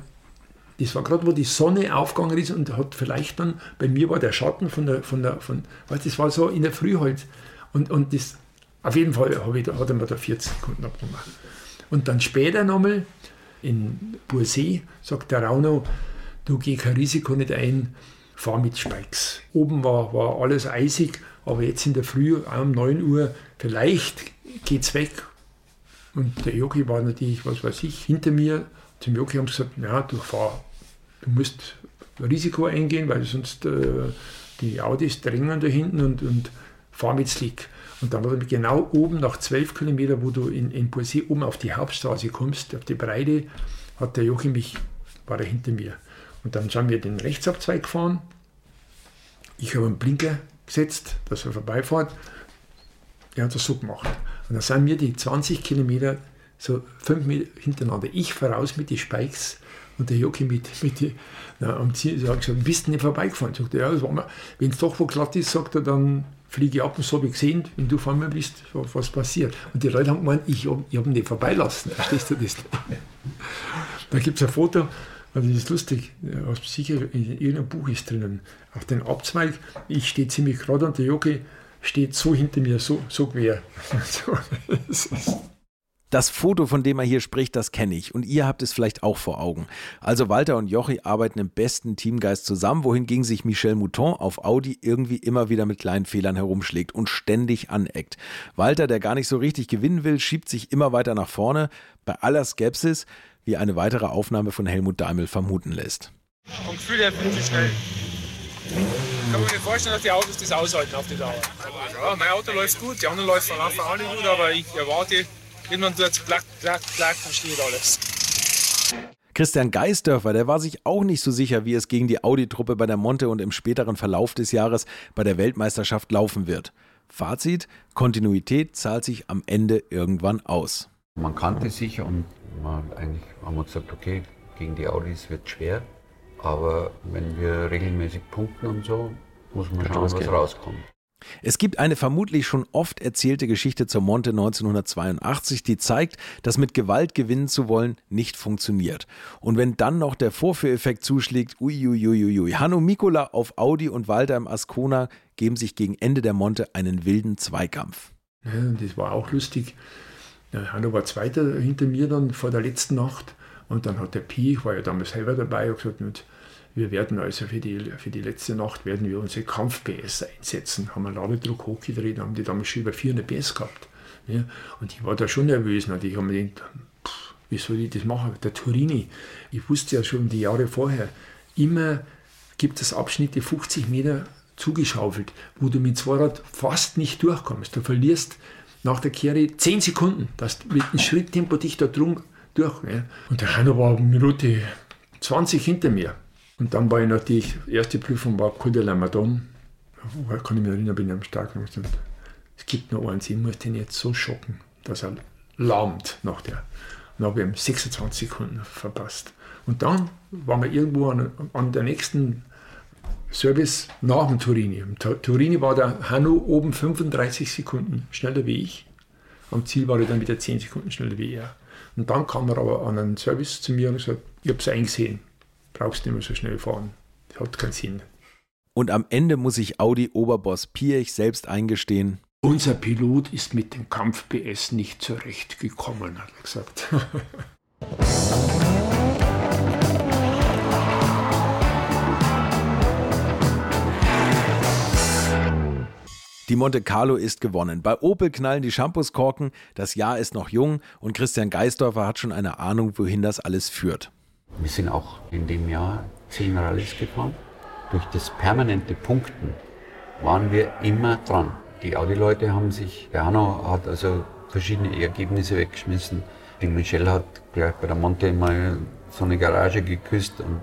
das war gerade, wo die Sonne aufgegangen ist und hat vielleicht dann, bei mir war der Schatten von der, von der, von, weißt, das war so in der Früh halt. Und, und das, auf jeden Fall hat er mir da 40 Sekunden abgenommen. Und dann später nochmal in Bursee sagt der Rauno, du geh kein Risiko nicht ein, fahr mit Spikes. Oben war, war alles eisig, aber jetzt in der Früh um 9 Uhr, vielleicht geht's weg. Und der Jogi war natürlich, was weiß ich, hinter mir. Zum Jogi haben sie gesagt, ja, du fahr, du musst Risiko eingehen, weil sonst äh, die Audis drängen da hinten und, und fahr mit Slick. Und dann war genau oben, nach 12 Kilometern, wo du in, in Poesie oben auf die Hauptstraße kommst, auf die Breite, hat der Joachim mich, war er hinter mir. Und dann sind wir den Rechtsabzweig gefahren. Ich habe einen Blinker gesetzt, dass er vorbeifährt. Er hat das so gemacht. Und dann sind wir die 20 Kilometer so fünf Meter hintereinander. Ich voraus mit den Spikes und der Jockey mit, mit die, na, am Ziel. Ich habe gesagt, bist du nicht vorbeigefahren? Sagt er, ja, wenn es doch wo glatt ist, sagt er, dann fliege ich ab und so habe ich gesehen, wenn du vor mir bist, was passiert. Und die Leute haben gemeint, ich habe hab ihn nicht vorbeilassen. Verstehst du das? da gibt es ein Foto, also das ist lustig, sicher in irgendeinem Buch ist drinnen. Auf den Abzweig, ich stehe ziemlich gerade und der Jockey steht so hinter mir, so, so quer. Das Foto, von dem er hier spricht, das kenne ich und ihr habt es vielleicht auch vor Augen. Also Walter und Jochi arbeiten im besten Teamgeist zusammen, wohingegen sich Michel Mouton auf Audi irgendwie immer wieder mit kleinen Fehlern herumschlägt und ständig aneckt. Walter, der gar nicht so richtig gewinnen will, schiebt sich immer weiter nach vorne, bei aller Skepsis, wie eine weitere Aufnahme von Helmut Daimel vermuten lässt. Vom Gefühl her bin ich schnell. Ich kann mir vorstellen, dass die Autos das aushalten auf die Dauer. Ja, mein Auto läuft gut, die anderen laufen auch nicht gut, aber ich erwarte, Irgendwann tut es klack, klack, klack und steht alles. Christian Geisdörfer, der war sich auch nicht so sicher, wie es gegen die Audi-Truppe bei der Monte und im späteren Verlauf des Jahres bei der Weltmeisterschaft laufen wird. Fazit: Kontinuität zahlt sich am Ende irgendwann aus. Man kannte sich und man, eigentlich haben wir gesagt, okay, gegen die Audis wird schwer, aber wenn wir regelmäßig punkten und so, muss man schauen, was rauskommt. Es gibt eine vermutlich schon oft erzählte Geschichte zur Monte 1982, die zeigt, dass mit Gewalt gewinnen zu wollen nicht funktioniert. Und wenn dann noch der Vorführeffekt zuschlägt, uiuiuiui. Hanno Mikola auf Audi und Walter im Ascona geben sich gegen Ende der Monte einen wilden Zweikampf. Ja, das war auch lustig. Hanno war Zweiter hinter mir dann vor der letzten Nacht und dann hat der Pi, ich war ja damals selber dabei, gesagt, wir werden also für die, für die letzte Nacht werden wir unsere Kampf-PS einsetzen. Haben wir Ladedruck hochgedreht, haben die damals schon über 400 PS gehabt. Ja, und ich war da schon nervös. Und ich habe mir gedacht, pff, wie soll ich das machen? Der Turini, ich wusste ja schon die Jahre vorher, immer gibt es Abschnitte 50 Meter zugeschaufelt, wo du mit Zweirad fast nicht durchkommst. Du verlierst nach der Kehre 10 Sekunden, dass du mit einem Schritttempo dich da drum durch. Ja. Und der Heiner war Minute 20 hinter mir. Und dann war ich natürlich, erste Prüfung war Coup de la Madame. Da kann ich mich erinnern, bin ich am Stark und gesagt, es gibt nur eins, ich muss den jetzt so schocken, dass er lahmt nach der. Und dann habe ihm 26 Sekunden verpasst. Und dann waren wir irgendwo an, an der nächsten Service nach dem Turini. Im Turini war der Hanno oben 35 Sekunden schneller wie ich. Am Ziel war er dann wieder 10 Sekunden schneller wie er. Und dann kam er aber an einen Service zu mir und gesagt, ich habe es eingesehen brauchst nicht mehr so schnell fahren. Das hat keinen Sinn. Und am Ende muss ich Audi-Oberboss Pierich selbst eingestehen. Unser Pilot ist mit dem Kampf PS nicht zurechtgekommen, hat er gesagt. Die Monte Carlo ist gewonnen. Bei Opel knallen die Shampooskorken, das Jahr ist noch jung und Christian Geisdorfer hat schon eine Ahnung, wohin das alles führt. Wir sind auch in dem Jahr zehn Rallyes gefahren. Durch das permanente Punkten waren wir immer dran. Die Audi-Leute haben sich, der Hanno hat also verschiedene Ergebnisse weggeschmissen. Die Michelle hat gleich bei der Monte mal so eine Garage geküsst und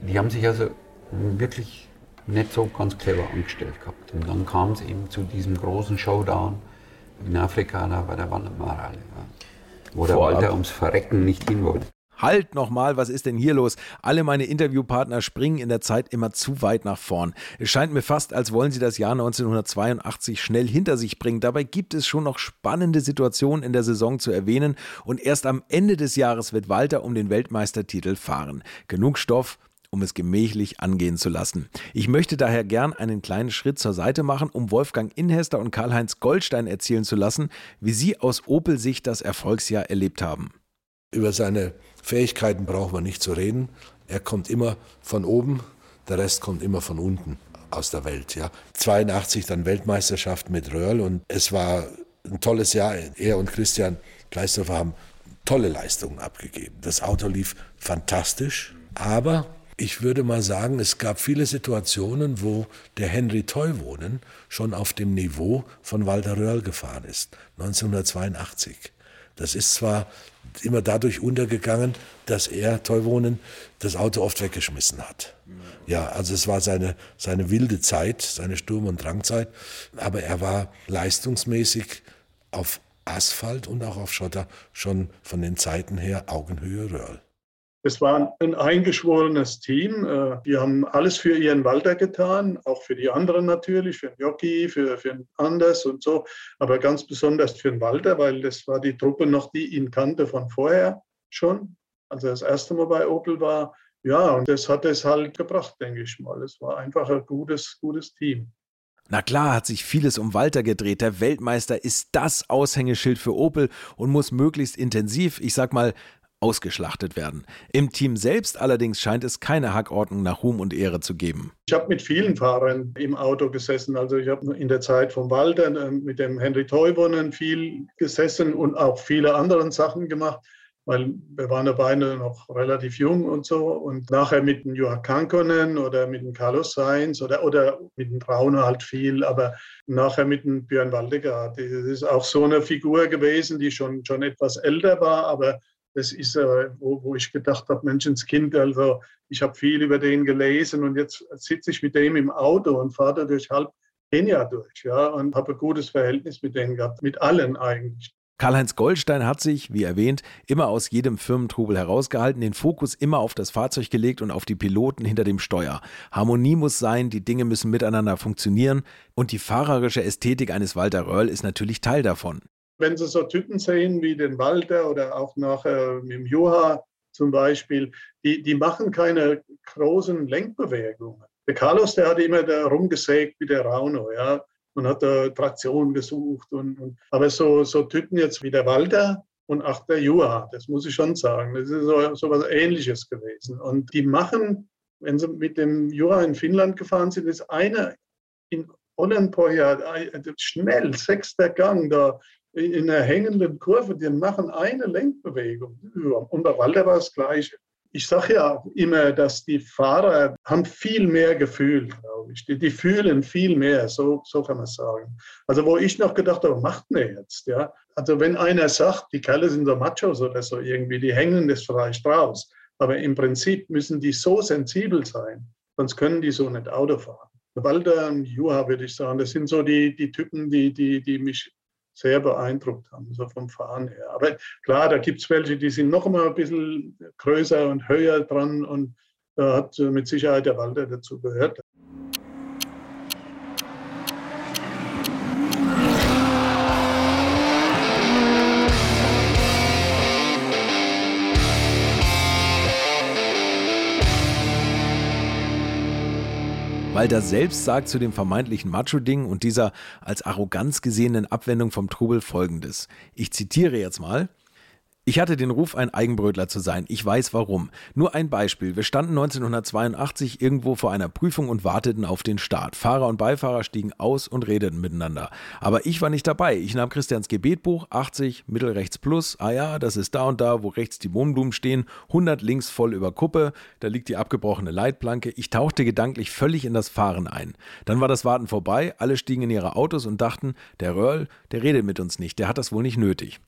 die haben sich also wirklich nicht so ganz clever angestellt gehabt. Und dann kam es eben zu diesem großen Showdown in Afrika da bei der Wandermarale, wo der Walter ums Verrecken nicht hin wollte. Halt nochmal, was ist denn hier los? Alle meine Interviewpartner springen in der Zeit immer zu weit nach vorn. Es scheint mir fast, als wollen sie das Jahr 1982 schnell hinter sich bringen. Dabei gibt es schon noch spannende Situationen in der Saison zu erwähnen und erst am Ende des Jahres wird Walter um den Weltmeistertitel fahren. Genug Stoff, um es gemächlich angehen zu lassen. Ich möchte daher gern einen kleinen Schritt zur Seite machen, um Wolfgang Inhester und Karl-Heinz Goldstein erzählen zu lassen, wie sie aus Opel-Sicht das Erfolgsjahr erlebt haben. Über seine Fähigkeiten braucht man nicht zu reden. Er kommt immer von oben, der Rest kommt immer von unten aus der Welt. Ja. 82 dann Weltmeisterschaft mit Röhrl und es war ein tolles Jahr. Er und Christian Gleisdorfer haben tolle Leistungen abgegeben. Das Auto lief fantastisch, aber ich würde mal sagen, es gab viele Situationen, wo der Henry Teuwohnen schon auf dem Niveau von Walter Röhrl gefahren ist, 1982. Das ist zwar immer dadurch untergegangen, dass er, Teuwohnen, das Auto oft weggeschmissen hat. Ja, also es war seine, seine wilde Zeit, seine Sturm- und Drangzeit, aber er war leistungsmäßig auf Asphalt und auch auf Schotter schon von den Zeiten her Augenhöhe Röhrl. Es war ein eingeschworenes Team. Äh, die haben alles für ihren Walter getan, auch für die anderen natürlich, für den Jockey, für, für den Anders und so, aber ganz besonders für den Walter, weil das war die Truppe noch, die ihn kannte von vorher schon, als er das erste Mal bei Opel war. Ja, und das hat es halt gebracht, denke ich mal. Es war einfach ein gutes, gutes Team. Na klar hat sich vieles um Walter gedreht. Der Weltmeister ist das Aushängeschild für Opel und muss möglichst intensiv, ich sag mal, ausgeschlachtet werden. Im Team selbst allerdings scheint es keine Hackordnung nach Ruhm und Ehre zu geben. Ich habe mit vielen Fahrern im Auto gesessen. Also ich habe in der Zeit von Walter äh, mit dem Henry Teubonen viel gesessen und auch viele andere Sachen gemacht, weil wir waren ja beide noch relativ jung und so. Und nachher mit dem Joachim Kankonen oder mit dem Carlos Sainz oder, oder mit dem Trauner halt viel, aber nachher mit dem Björn Waldegard. Das ist auch so eine Figur gewesen, die schon, schon etwas älter war, aber das ist, äh, wo, wo ich gedacht habe, Menschenskind, also ich habe viel über den gelesen und jetzt sitze ich mit dem im Auto und fahre durch halb Kenia durch ja, und habe ein gutes Verhältnis mit denen gehabt, mit allen eigentlich. Karl-Heinz Goldstein hat sich, wie erwähnt, immer aus jedem Firmentrubel herausgehalten, den Fokus immer auf das Fahrzeug gelegt und auf die Piloten hinter dem Steuer. Harmonie muss sein, die Dinge müssen miteinander funktionieren und die fahrerische Ästhetik eines Walter Röhrl ist natürlich Teil davon. Wenn Sie so Typen sehen wie den Walter oder auch nachher mit dem Joha zum Beispiel, die, die machen keine großen Lenkbewegungen. Der Carlos, der hat immer da rumgesägt wie der Rauno, ja, und hat da Traktion gesucht. Und, und, aber so, so Typen jetzt wie der Walter und auch der Joha, das muss ich schon sagen, das ist so, so was Ähnliches gewesen. Und die machen, wenn sie mit dem Joha in Finnland gefahren sind, ist einer in Ollenpoja, schnell, sechster Gang, da in einer hängenden Kurve, die machen eine Lenkbewegung. Und bei Walter war es gleich. Ich sage ja auch immer, dass die Fahrer haben viel mehr Gefühl, glaube ich. Die, die, fühlen viel mehr, so, so kann man sagen. Also wo ich noch gedacht habe, macht mir jetzt, ja. Also wenn einer sagt, die Kerle sind so Machos oder so irgendwie, die hängen das vielleicht raus. Aber im Prinzip müssen die so sensibel sein, sonst können die so nicht Auto fahren. Walter und Juha, würde ich sagen, das sind so die, die Typen, die, die, die mich sehr beeindruckt haben, so vom Fahren her. Aber klar, da gibt es welche, die sind noch mal ein bisschen größer und höher dran und da hat mit Sicherheit der Walter dazu gehört. Walter selbst sagt zu dem vermeintlichen Macho-Ding und dieser als Arroganz gesehenen Abwendung vom Trubel folgendes. Ich zitiere jetzt mal. Ich hatte den Ruf, ein Eigenbrötler zu sein. Ich weiß warum. Nur ein Beispiel. Wir standen 1982 irgendwo vor einer Prüfung und warteten auf den Start. Fahrer und Beifahrer stiegen aus und redeten miteinander. Aber ich war nicht dabei. Ich nahm Christians Gebetbuch, 80, mittelrechts plus. Ah ja, das ist da und da, wo rechts die Wohnblumen stehen. 100 links voll über Kuppe. Da liegt die abgebrochene Leitplanke. Ich tauchte gedanklich völlig in das Fahren ein. Dann war das Warten vorbei. Alle stiegen in ihre Autos und dachten, der Röhrl, der redet mit uns nicht. Der hat das wohl nicht nötig.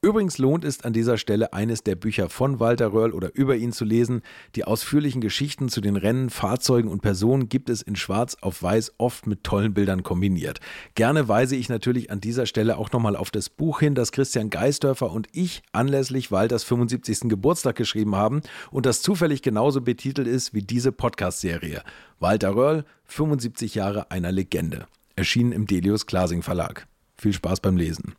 Übrigens lohnt es an dieser Stelle eines der Bücher von Walter Röhrl oder über ihn zu lesen. Die ausführlichen Geschichten zu den Rennen, Fahrzeugen und Personen gibt es in Schwarz auf Weiß oft mit tollen Bildern kombiniert. Gerne weise ich natürlich an dieser Stelle auch nochmal auf das Buch hin, das Christian Geisdörfer und ich anlässlich Walters 75. Geburtstag geschrieben haben und das zufällig genauso betitelt ist wie diese Podcast-Serie. Walter Röhrl, 75 Jahre einer Legende. Erschienen im Delius Glasing Verlag. Viel Spaß beim Lesen.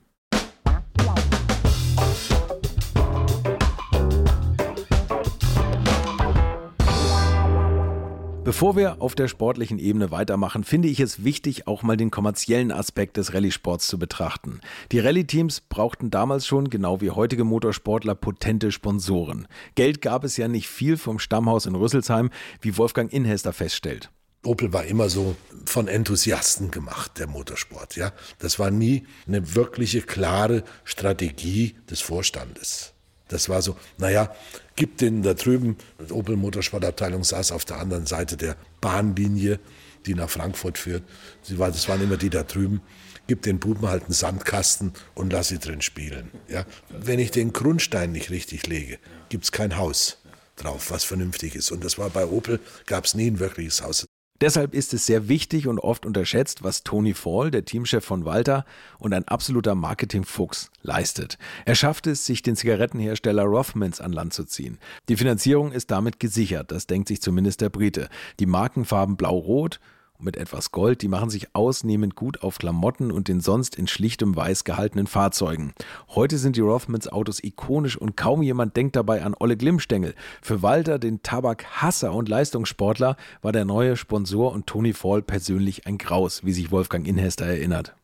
Bevor wir auf der sportlichen Ebene weitermachen, finde ich es wichtig, auch mal den kommerziellen Aspekt des Rallye-Sports zu betrachten. Die Rallye-Teams brauchten damals schon, genau wie heutige Motorsportler, potente Sponsoren. Geld gab es ja nicht viel vom Stammhaus in Rüsselsheim, wie Wolfgang Inhester feststellt. Opel war immer so von Enthusiasten gemacht, der Motorsport. Ja, das war nie eine wirkliche klare Strategie des Vorstandes. Das war so, naja, gibt den da drüben, die Opel Motorsportabteilung saß auf der anderen Seite der Bahnlinie, die nach Frankfurt führt. Sie war, das waren immer die da drüben. Gib den Buben halt einen Sandkasten und lass sie drin spielen. Ja? Wenn ich den Grundstein nicht richtig lege, gibt es kein Haus drauf, was vernünftig ist. Und das war bei Opel, gab es nie ein wirkliches Haus. Deshalb ist es sehr wichtig und oft unterschätzt, was Tony Fall, der Teamchef von Walter und ein absoluter Marketingfuchs, leistet. Er schafft es, sich den Zigarettenhersteller Rothmans an Land zu ziehen. Die Finanzierung ist damit gesichert, das denkt sich zumindest der Brite. Die Markenfarben blau-rot mit etwas Gold, die machen sich ausnehmend gut auf Klamotten und den sonst in schlichtem Weiß gehaltenen Fahrzeugen. Heute sind die Rothmans Autos ikonisch und kaum jemand denkt dabei an Olle Glimmstengel. Für Walter, den Tabakhasser und Leistungssportler, war der neue Sponsor und Tony Fall persönlich ein Graus, wie sich Wolfgang Inhester erinnert.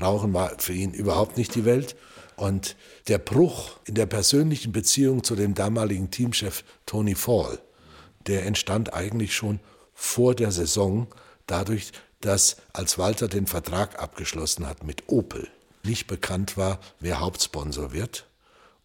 Rauchen war für ihn überhaupt nicht die Welt. Und der Bruch in der persönlichen Beziehung zu dem damaligen Teamchef Tony Fall, der entstand eigentlich schon vor der Saison, dadurch, dass als Walter den Vertrag abgeschlossen hat mit Opel, nicht bekannt war, wer Hauptsponsor wird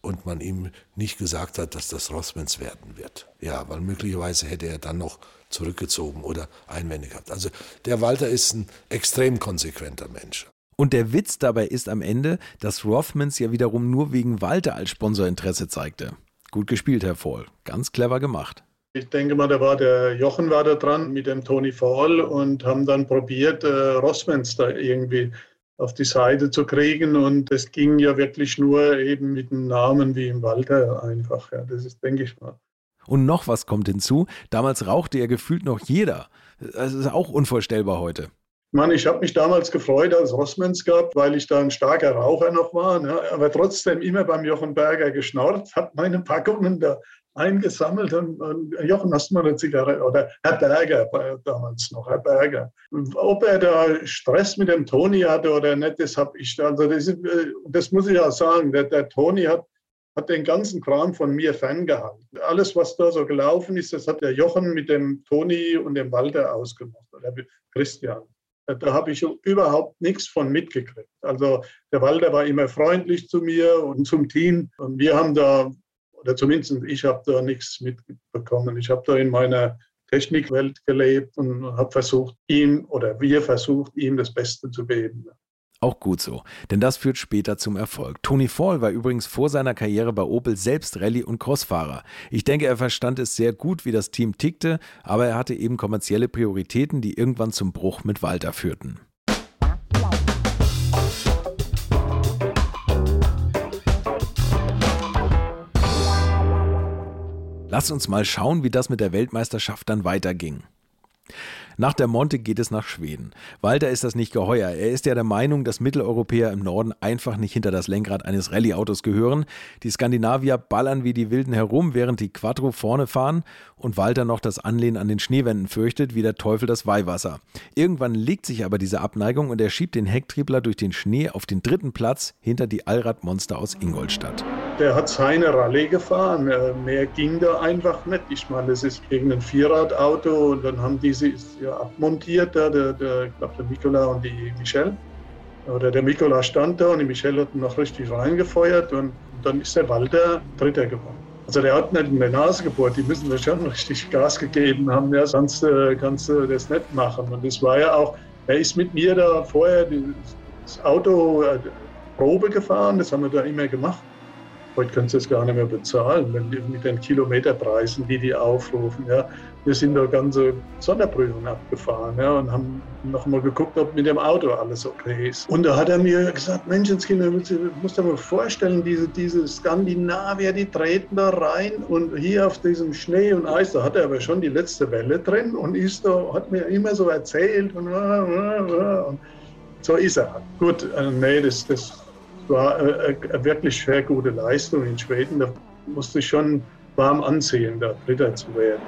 und man ihm nicht gesagt hat, dass das Rossmans werden wird. Ja, weil möglicherweise hätte er dann noch zurückgezogen oder Einwände gehabt. Also der Walter ist ein extrem konsequenter Mensch. Und der Witz dabei ist am Ende, dass Rothmans ja wiederum nur wegen Walter als Sponsor Interesse zeigte. Gut gespielt, Herr Fall. Ganz clever gemacht. Ich denke mal, da war der Jochen war da dran mit dem Tony Fall und haben dann probiert, äh, Rossmans da irgendwie auf die Seite zu kriegen. Und es ging ja wirklich nur eben mit einem Namen wie im Walter einfach. Ja, das ist, denke ich mal. Und noch was kommt hinzu. Damals rauchte ja gefühlt noch jeder. Das ist auch unvorstellbar heute. Mann, ich habe mich damals gefreut, als Rossmans gab, weil ich da ein starker Raucher noch war. Ne? Aber trotzdem immer beim Jochen Berger geschnarrt, habe meine Packungen da eingesammelt und, und Jochen, hast du mal eine Zigarette? Oder Herr Berger damals noch, Herr Berger. Ob er da Stress mit dem Toni hatte oder nicht, das habe ich, also das, das, muss ich auch sagen, der, der Toni hat, hat den ganzen Kram von mir ferngehalten. Alles, was da so gelaufen ist, das hat der Jochen mit dem Toni und dem Walter ausgemacht, oder Christian. Da habe ich überhaupt nichts von mitgekriegt. Also der Walter war immer freundlich zu mir und zum Team. Und wir haben da oder zumindest ich habe da nichts mitbekommen. Ich habe da in meiner Technikwelt gelebt und habe versucht, ihm oder wir versucht, ihm das Beste zu geben. Auch gut so, denn das führt später zum Erfolg. Tony Fall war übrigens vor seiner Karriere bei Opel selbst Rallye- und Crossfahrer. Ich denke, er verstand es sehr gut, wie das Team tickte, aber er hatte eben kommerzielle Prioritäten, die irgendwann zum Bruch mit Walter führten. Lass uns mal schauen, wie das mit der Weltmeisterschaft dann weiterging. Nach der Monte geht es nach Schweden. Walter ist das nicht geheuer. Er ist ja der Meinung, dass Mitteleuropäer im Norden einfach nicht hinter das Lenkrad eines Rallye-Autos gehören. Die Skandinavier ballern wie die Wilden herum, während die Quattro vorne fahren und Walter noch das Anlehnen an den Schneewänden fürchtet, wie der Teufel das Weihwasser. Irgendwann legt sich aber diese Abneigung und er schiebt den Hecktriebler durch den Schnee auf den dritten Platz hinter die Allradmonster aus Ingolstadt. Der hat seine Rallye gefahren. Mehr ging da einfach nicht. Ich meine, das ist gegen ein Vierradauto und dann haben die sich ja abmontiert, da, der, der, ich glaube, der Nicola und die Michelle. Oder der Nicola stand da und die Michelle hat noch richtig reingefeuert und dann ist der Walter Dritter geworden. Also der hat nicht in der Nase gebohrt, die müssen da schon richtig Gas gegeben haben, ja, sonst äh, kannst du das nicht machen. Und das war ja auch, er ist mit mir da vorher das Auto äh, Probe gefahren, das haben wir da immer gemacht. Heute können sie es gar nicht mehr bezahlen, wenn die, mit den Kilometerpreisen, die die aufrufen. Ja. Wir sind da ganze Sonderprüfungen abgefahren ja, und haben nochmal geguckt, ob mit dem Auto alles okay ist. Und da hat er mir gesagt, Menschenskinder, du musst dir mal vorstellen, diese, diese Skandinavier, die treten da rein und hier auf diesem Schnee und Eis, da hat er aber schon die letzte Welle drin und ist da, hat mir immer so erzählt und, und so ist er. Gut, äh, nee, das, das war eine, eine wirklich sehr gute Leistung in Schweden. Da musste ich schon warm ansehen, da Dritter zu werden.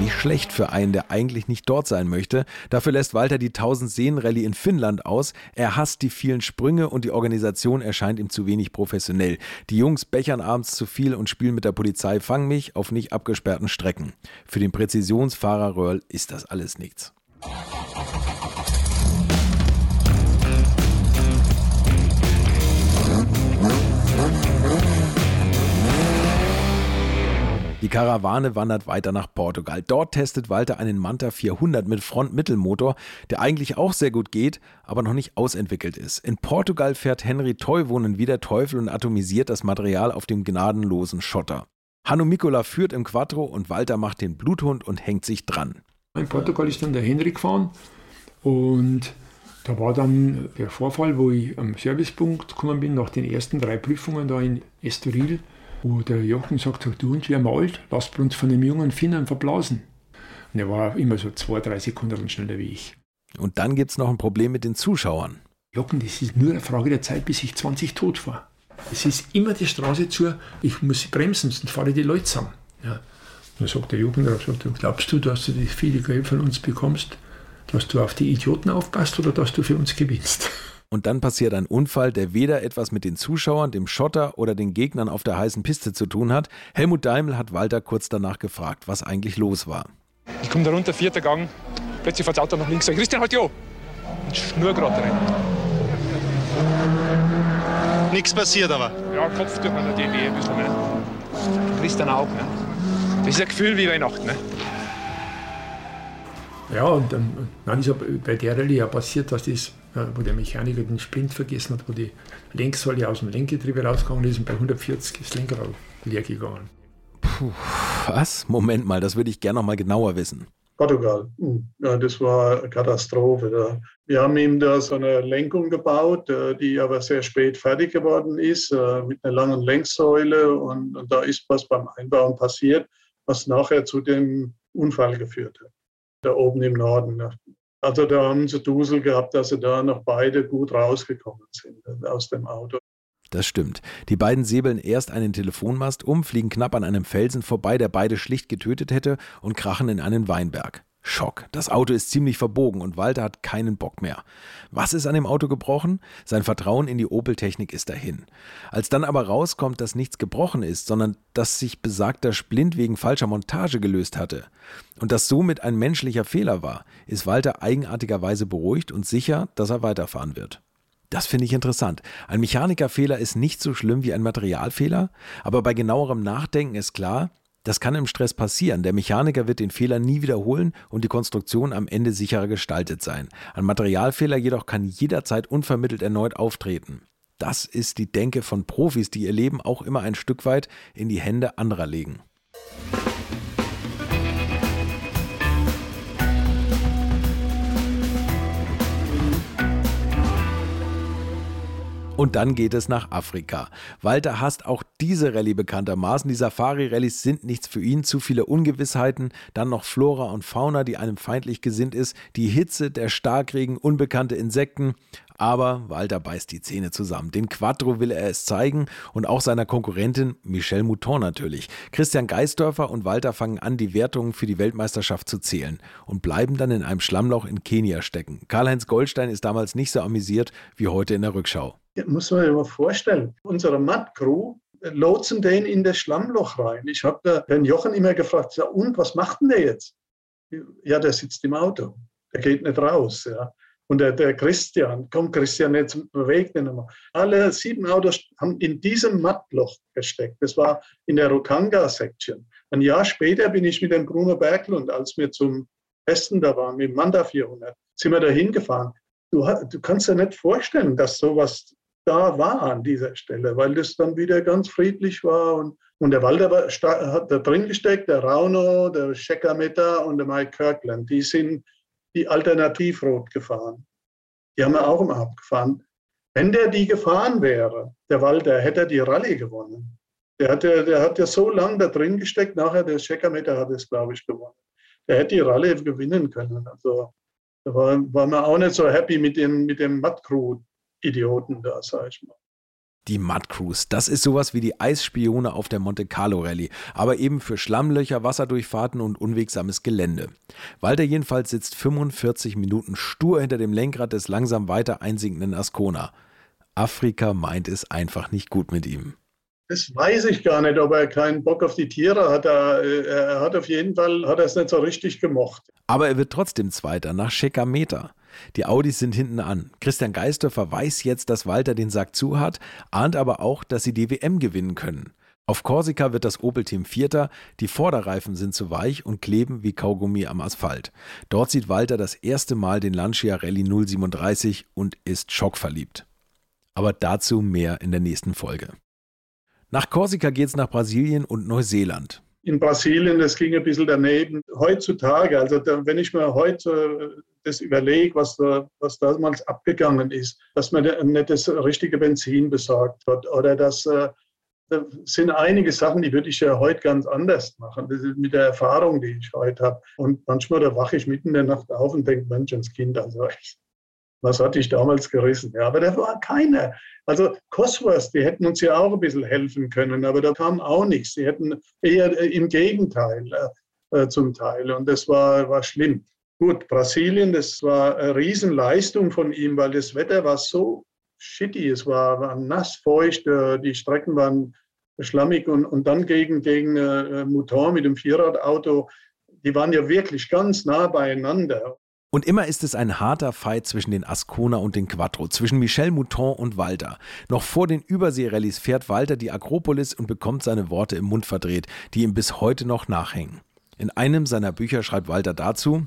Wie schlecht für einen, der eigentlich nicht dort sein möchte. Dafür lässt Walter die 1000 Seen Rallye in Finnland aus. Er hasst die vielen Sprünge und die Organisation erscheint ihm zu wenig professionell. Die Jungs bechern abends zu viel und spielen mit der Polizei Fang mich auf nicht abgesperrten Strecken. Für den Präzisionsfahrer Röhrl ist das alles nichts. Die Karawane wandert weiter nach Portugal. Dort testet Walter einen Manta 400 mit Frontmittelmotor, der eigentlich auch sehr gut geht, aber noch nicht ausentwickelt ist. In Portugal fährt Henry Teuwohnen wie der Teufel und atomisiert das Material auf dem gnadenlosen Schotter. Hanno Mikola führt im Quattro und Walter macht den Bluthund und hängt sich dran. In Portugal ist dann der Henry gefahren und da war dann der Vorfall, wo ich am Servicepunkt gekommen bin, nach den ersten drei Prüfungen da in Estoril wo der Jochen sagt, du und wir alt, lasst uns von dem jungen Finnen verblasen. Und er war immer so zwei, drei Sekunden schneller wie ich. Und dann gibt es noch ein Problem mit den Zuschauern. Jochen, das ist nur eine Frage der Zeit, bis ich 20 tot fahre. Es ist immer die Straße zu, ich muss sie bremsen, sonst fahre ich die Leute zusammen. Ja. Und dann sagt der sagt, glaubst du, dass du die viele Geld von uns bekommst, dass du auf die Idioten aufpasst oder dass du für uns gewinnst? Und dann passiert ein Unfall, der weder etwas mit den Zuschauern, dem Schotter oder den Gegnern auf der heißen Piste zu tun hat. Helmut Daimel hat Walter kurz danach gefragt, was eigentlich los war. Ich komme da runter, vierter Gang. Plötzlich fährt das Auto nach links. Sag, Christian, halt ja! Und schnur gerade rein. Nichts passiert aber. Ja, Kopf durch an der DB ein bisschen. Ne? Christian auch. Ne? Das ist ein Gefühl wie Weihnachten. Ne? Ja, und dann, dann ist bei der Rallye ja passiert, dass das wo der Mechaniker den Splint vergessen hat, wo die Lenksäule aus dem Lenkgetriebe rausgegangen ist und bei 140 ist das Lenkrad leer gegangen. Puh, was? Moment mal, das würde ich gerne noch mal genauer wissen. Portugal. Hm, ja, das war eine Katastrophe. Wir haben ihm da so eine Lenkung gebaut, äh, die aber sehr spät fertig geworden ist, äh, mit einer langen Lenksäule. Und da ist was beim Einbauen passiert, was nachher zu dem Unfall geführt hat. Da oben im Norden. Also da haben sie Dusel gehabt, dass sie da noch beide gut rausgekommen sind aus dem Auto. Das stimmt. Die beiden säbeln erst einen Telefonmast um, fliegen knapp an einem Felsen vorbei, der beide schlicht getötet hätte, und krachen in einen Weinberg. Schock. Das Auto ist ziemlich verbogen und Walter hat keinen Bock mehr. Was ist an dem Auto gebrochen? Sein Vertrauen in die Opel-Technik ist dahin. Als dann aber rauskommt, dass nichts gebrochen ist, sondern dass sich besagter Splint wegen falscher Montage gelöst hatte und das somit ein menschlicher Fehler war, ist Walter eigenartigerweise beruhigt und sicher, dass er weiterfahren wird. Das finde ich interessant. Ein Mechanikerfehler ist nicht so schlimm wie ein Materialfehler, aber bei genauerem Nachdenken ist klar, das kann im Stress passieren. Der Mechaniker wird den Fehler nie wiederholen und die Konstruktion am Ende sicherer gestaltet sein. Ein Materialfehler jedoch kann jederzeit unvermittelt erneut auftreten. Das ist die Denke von Profis, die ihr Leben auch immer ein Stück weit in die Hände anderer legen. Und dann geht es nach Afrika. Walter hasst auch diese Rallye bekanntermaßen. Die Safari-Rallyes sind nichts für ihn, zu viele Ungewissheiten, dann noch Flora und Fauna, die einem feindlich gesinnt ist, die Hitze, der Starkregen, unbekannte Insekten. Aber Walter beißt die Zähne zusammen. Den Quattro will er es zeigen und auch seiner Konkurrentin Michelle Mouton natürlich. Christian Geisdörfer und Walter fangen an, die Wertungen für die Weltmeisterschaft zu zählen und bleiben dann in einem Schlammloch in Kenia stecken. Karl-Heinz Goldstein ist damals nicht so amüsiert wie heute in der Rückschau. Ja, muss man sich mal vorstellen. Unsere Matt-Crew lotsen den in das Schlammloch rein. Ich habe den Jochen immer gefragt, ja, und was macht denn der jetzt? Ja, der sitzt im Auto. Der geht nicht raus. Ja. Und der, der Christian, komm Christian, jetzt bewegt den nochmal. Alle sieben Autos haben in diesem Mattloch gesteckt. Das war in der Rokanga-Section. Ein Jahr später bin ich mit dem Bruno Berglund, als wir zum Besten da waren, mit dem Manda 400, sind wir da hingefahren. Du, du kannst dir nicht vorstellen, dass sowas da war an dieser Stelle, weil das dann wieder ganz friedlich war. Und, und der Walter war, hat da drin gesteckt, der Rauno, der Scheckermeta und der Mike Kirkland. Die sind die Alternativrot gefahren. Die haben wir auch immer abgefahren. Wenn der die gefahren wäre, der Walter, hätte er die Rallye gewonnen. Der hat ja, der hat ja so lange da drin gesteckt, nachher der Scheckermeter hat es, glaube ich, gewonnen. Der hätte die Rallye gewinnen können. Also da war, war man auch nicht so happy mit dem, mit dem Matt-Crew Idioten da, sag ich mal. Die Mud Cruise, das ist sowas wie die Eisspione auf der Monte Carlo Rallye, aber eben für Schlammlöcher, Wasserdurchfahrten und unwegsames Gelände. Walter jedenfalls sitzt 45 Minuten stur hinter dem Lenkrad des langsam weiter einsinkenden Ascona. Afrika meint es einfach nicht gut mit ihm. Das weiß ich gar nicht, ob er keinen Bock auf die Tiere hat. Er, er hat auf jeden Fall hat er es nicht so richtig gemocht. Aber er wird trotzdem Zweiter nach Schekameter. Die Audis sind hinten an. Christian Geisdorfer weiß jetzt, dass Walter den Sack zu hat, ahnt aber auch, dass sie die WM gewinnen können. Auf Korsika wird das Opel-Team Vierter, die Vorderreifen sind zu weich und kleben wie Kaugummi am Asphalt. Dort sieht Walter das erste Mal den Lancia Rallye 037 und ist schockverliebt. Aber dazu mehr in der nächsten Folge. Nach Korsika geht's nach Brasilien und Neuseeland in Brasilien, das ging ein bisschen daneben. Heutzutage, also da, wenn ich mir heute das überlege, was, da, was damals abgegangen ist, dass man nicht das richtige Benzin besorgt hat oder dass äh, da sind einige Sachen, die würde ich ja heute ganz anders machen. Das ist mit der Erfahrung, die ich heute habe. Und manchmal da wache ich mitten in der Nacht auf und denke, Mensch, das Kind, also echt, was hatte ich damals gerissen? Ja, aber da war keiner. Also Cosworth, die hätten uns ja auch ein bisschen helfen können, aber da kam auch nichts. Die hätten eher äh, im Gegenteil äh, äh, zum Teil. Und das war, war schlimm. Gut, Brasilien, das war eine Riesenleistung von ihm, weil das Wetter war so shitty. Es war, war nass, feucht, äh, die Strecken waren schlammig und, und dann gegen, gegen äh, Mouton mit dem Vierradauto, die waren ja wirklich ganz nah beieinander. Und immer ist es ein harter Fight zwischen den Ascona und den Quattro, zwischen Michel Mouton und Walter. Noch vor den Überseerallies fährt Walter die Akropolis und bekommt seine Worte im Mund verdreht, die ihm bis heute noch nachhängen. In einem seiner Bücher schreibt Walter dazu,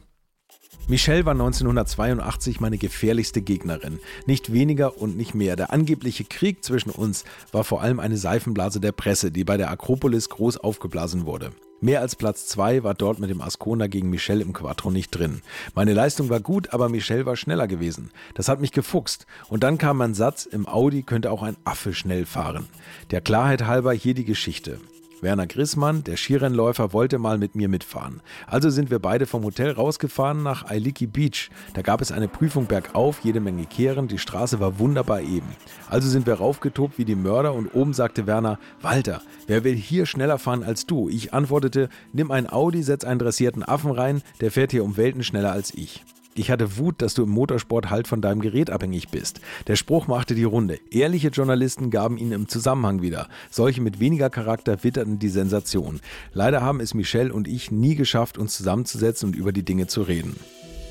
Michelle war 1982 meine gefährlichste Gegnerin. Nicht weniger und nicht mehr. Der angebliche Krieg zwischen uns war vor allem eine Seifenblase der Presse, die bei der Akropolis groß aufgeblasen wurde. Mehr als Platz 2 war dort mit dem Ascona gegen Michel im Quattro nicht drin. Meine Leistung war gut, aber Michel war schneller gewesen. Das hat mich gefuchst. Und dann kam mein Satz, im Audi könnte auch ein Affe schnell fahren. Der Klarheit halber hier die Geschichte. Werner Grissmann, der Skirennläufer, wollte mal mit mir mitfahren. Also sind wir beide vom Hotel rausgefahren nach Ailiki Beach. Da gab es eine Prüfung bergauf, jede Menge Kehren, die Straße war wunderbar eben. Also sind wir raufgetobt wie die Mörder und oben sagte Werner, Walter, wer will hier schneller fahren als du? Ich antwortete, nimm ein Audi, setz einen dressierten Affen rein, der fährt hier um Welten schneller als ich. Ich hatte Wut, dass du im Motorsport halt von deinem Gerät abhängig bist. Der Spruch machte die Runde. Ehrliche Journalisten gaben ihn im Zusammenhang wieder. Solche mit weniger Charakter witterten die Sensation. Leider haben es Michelle und ich nie geschafft, uns zusammenzusetzen und über die Dinge zu reden.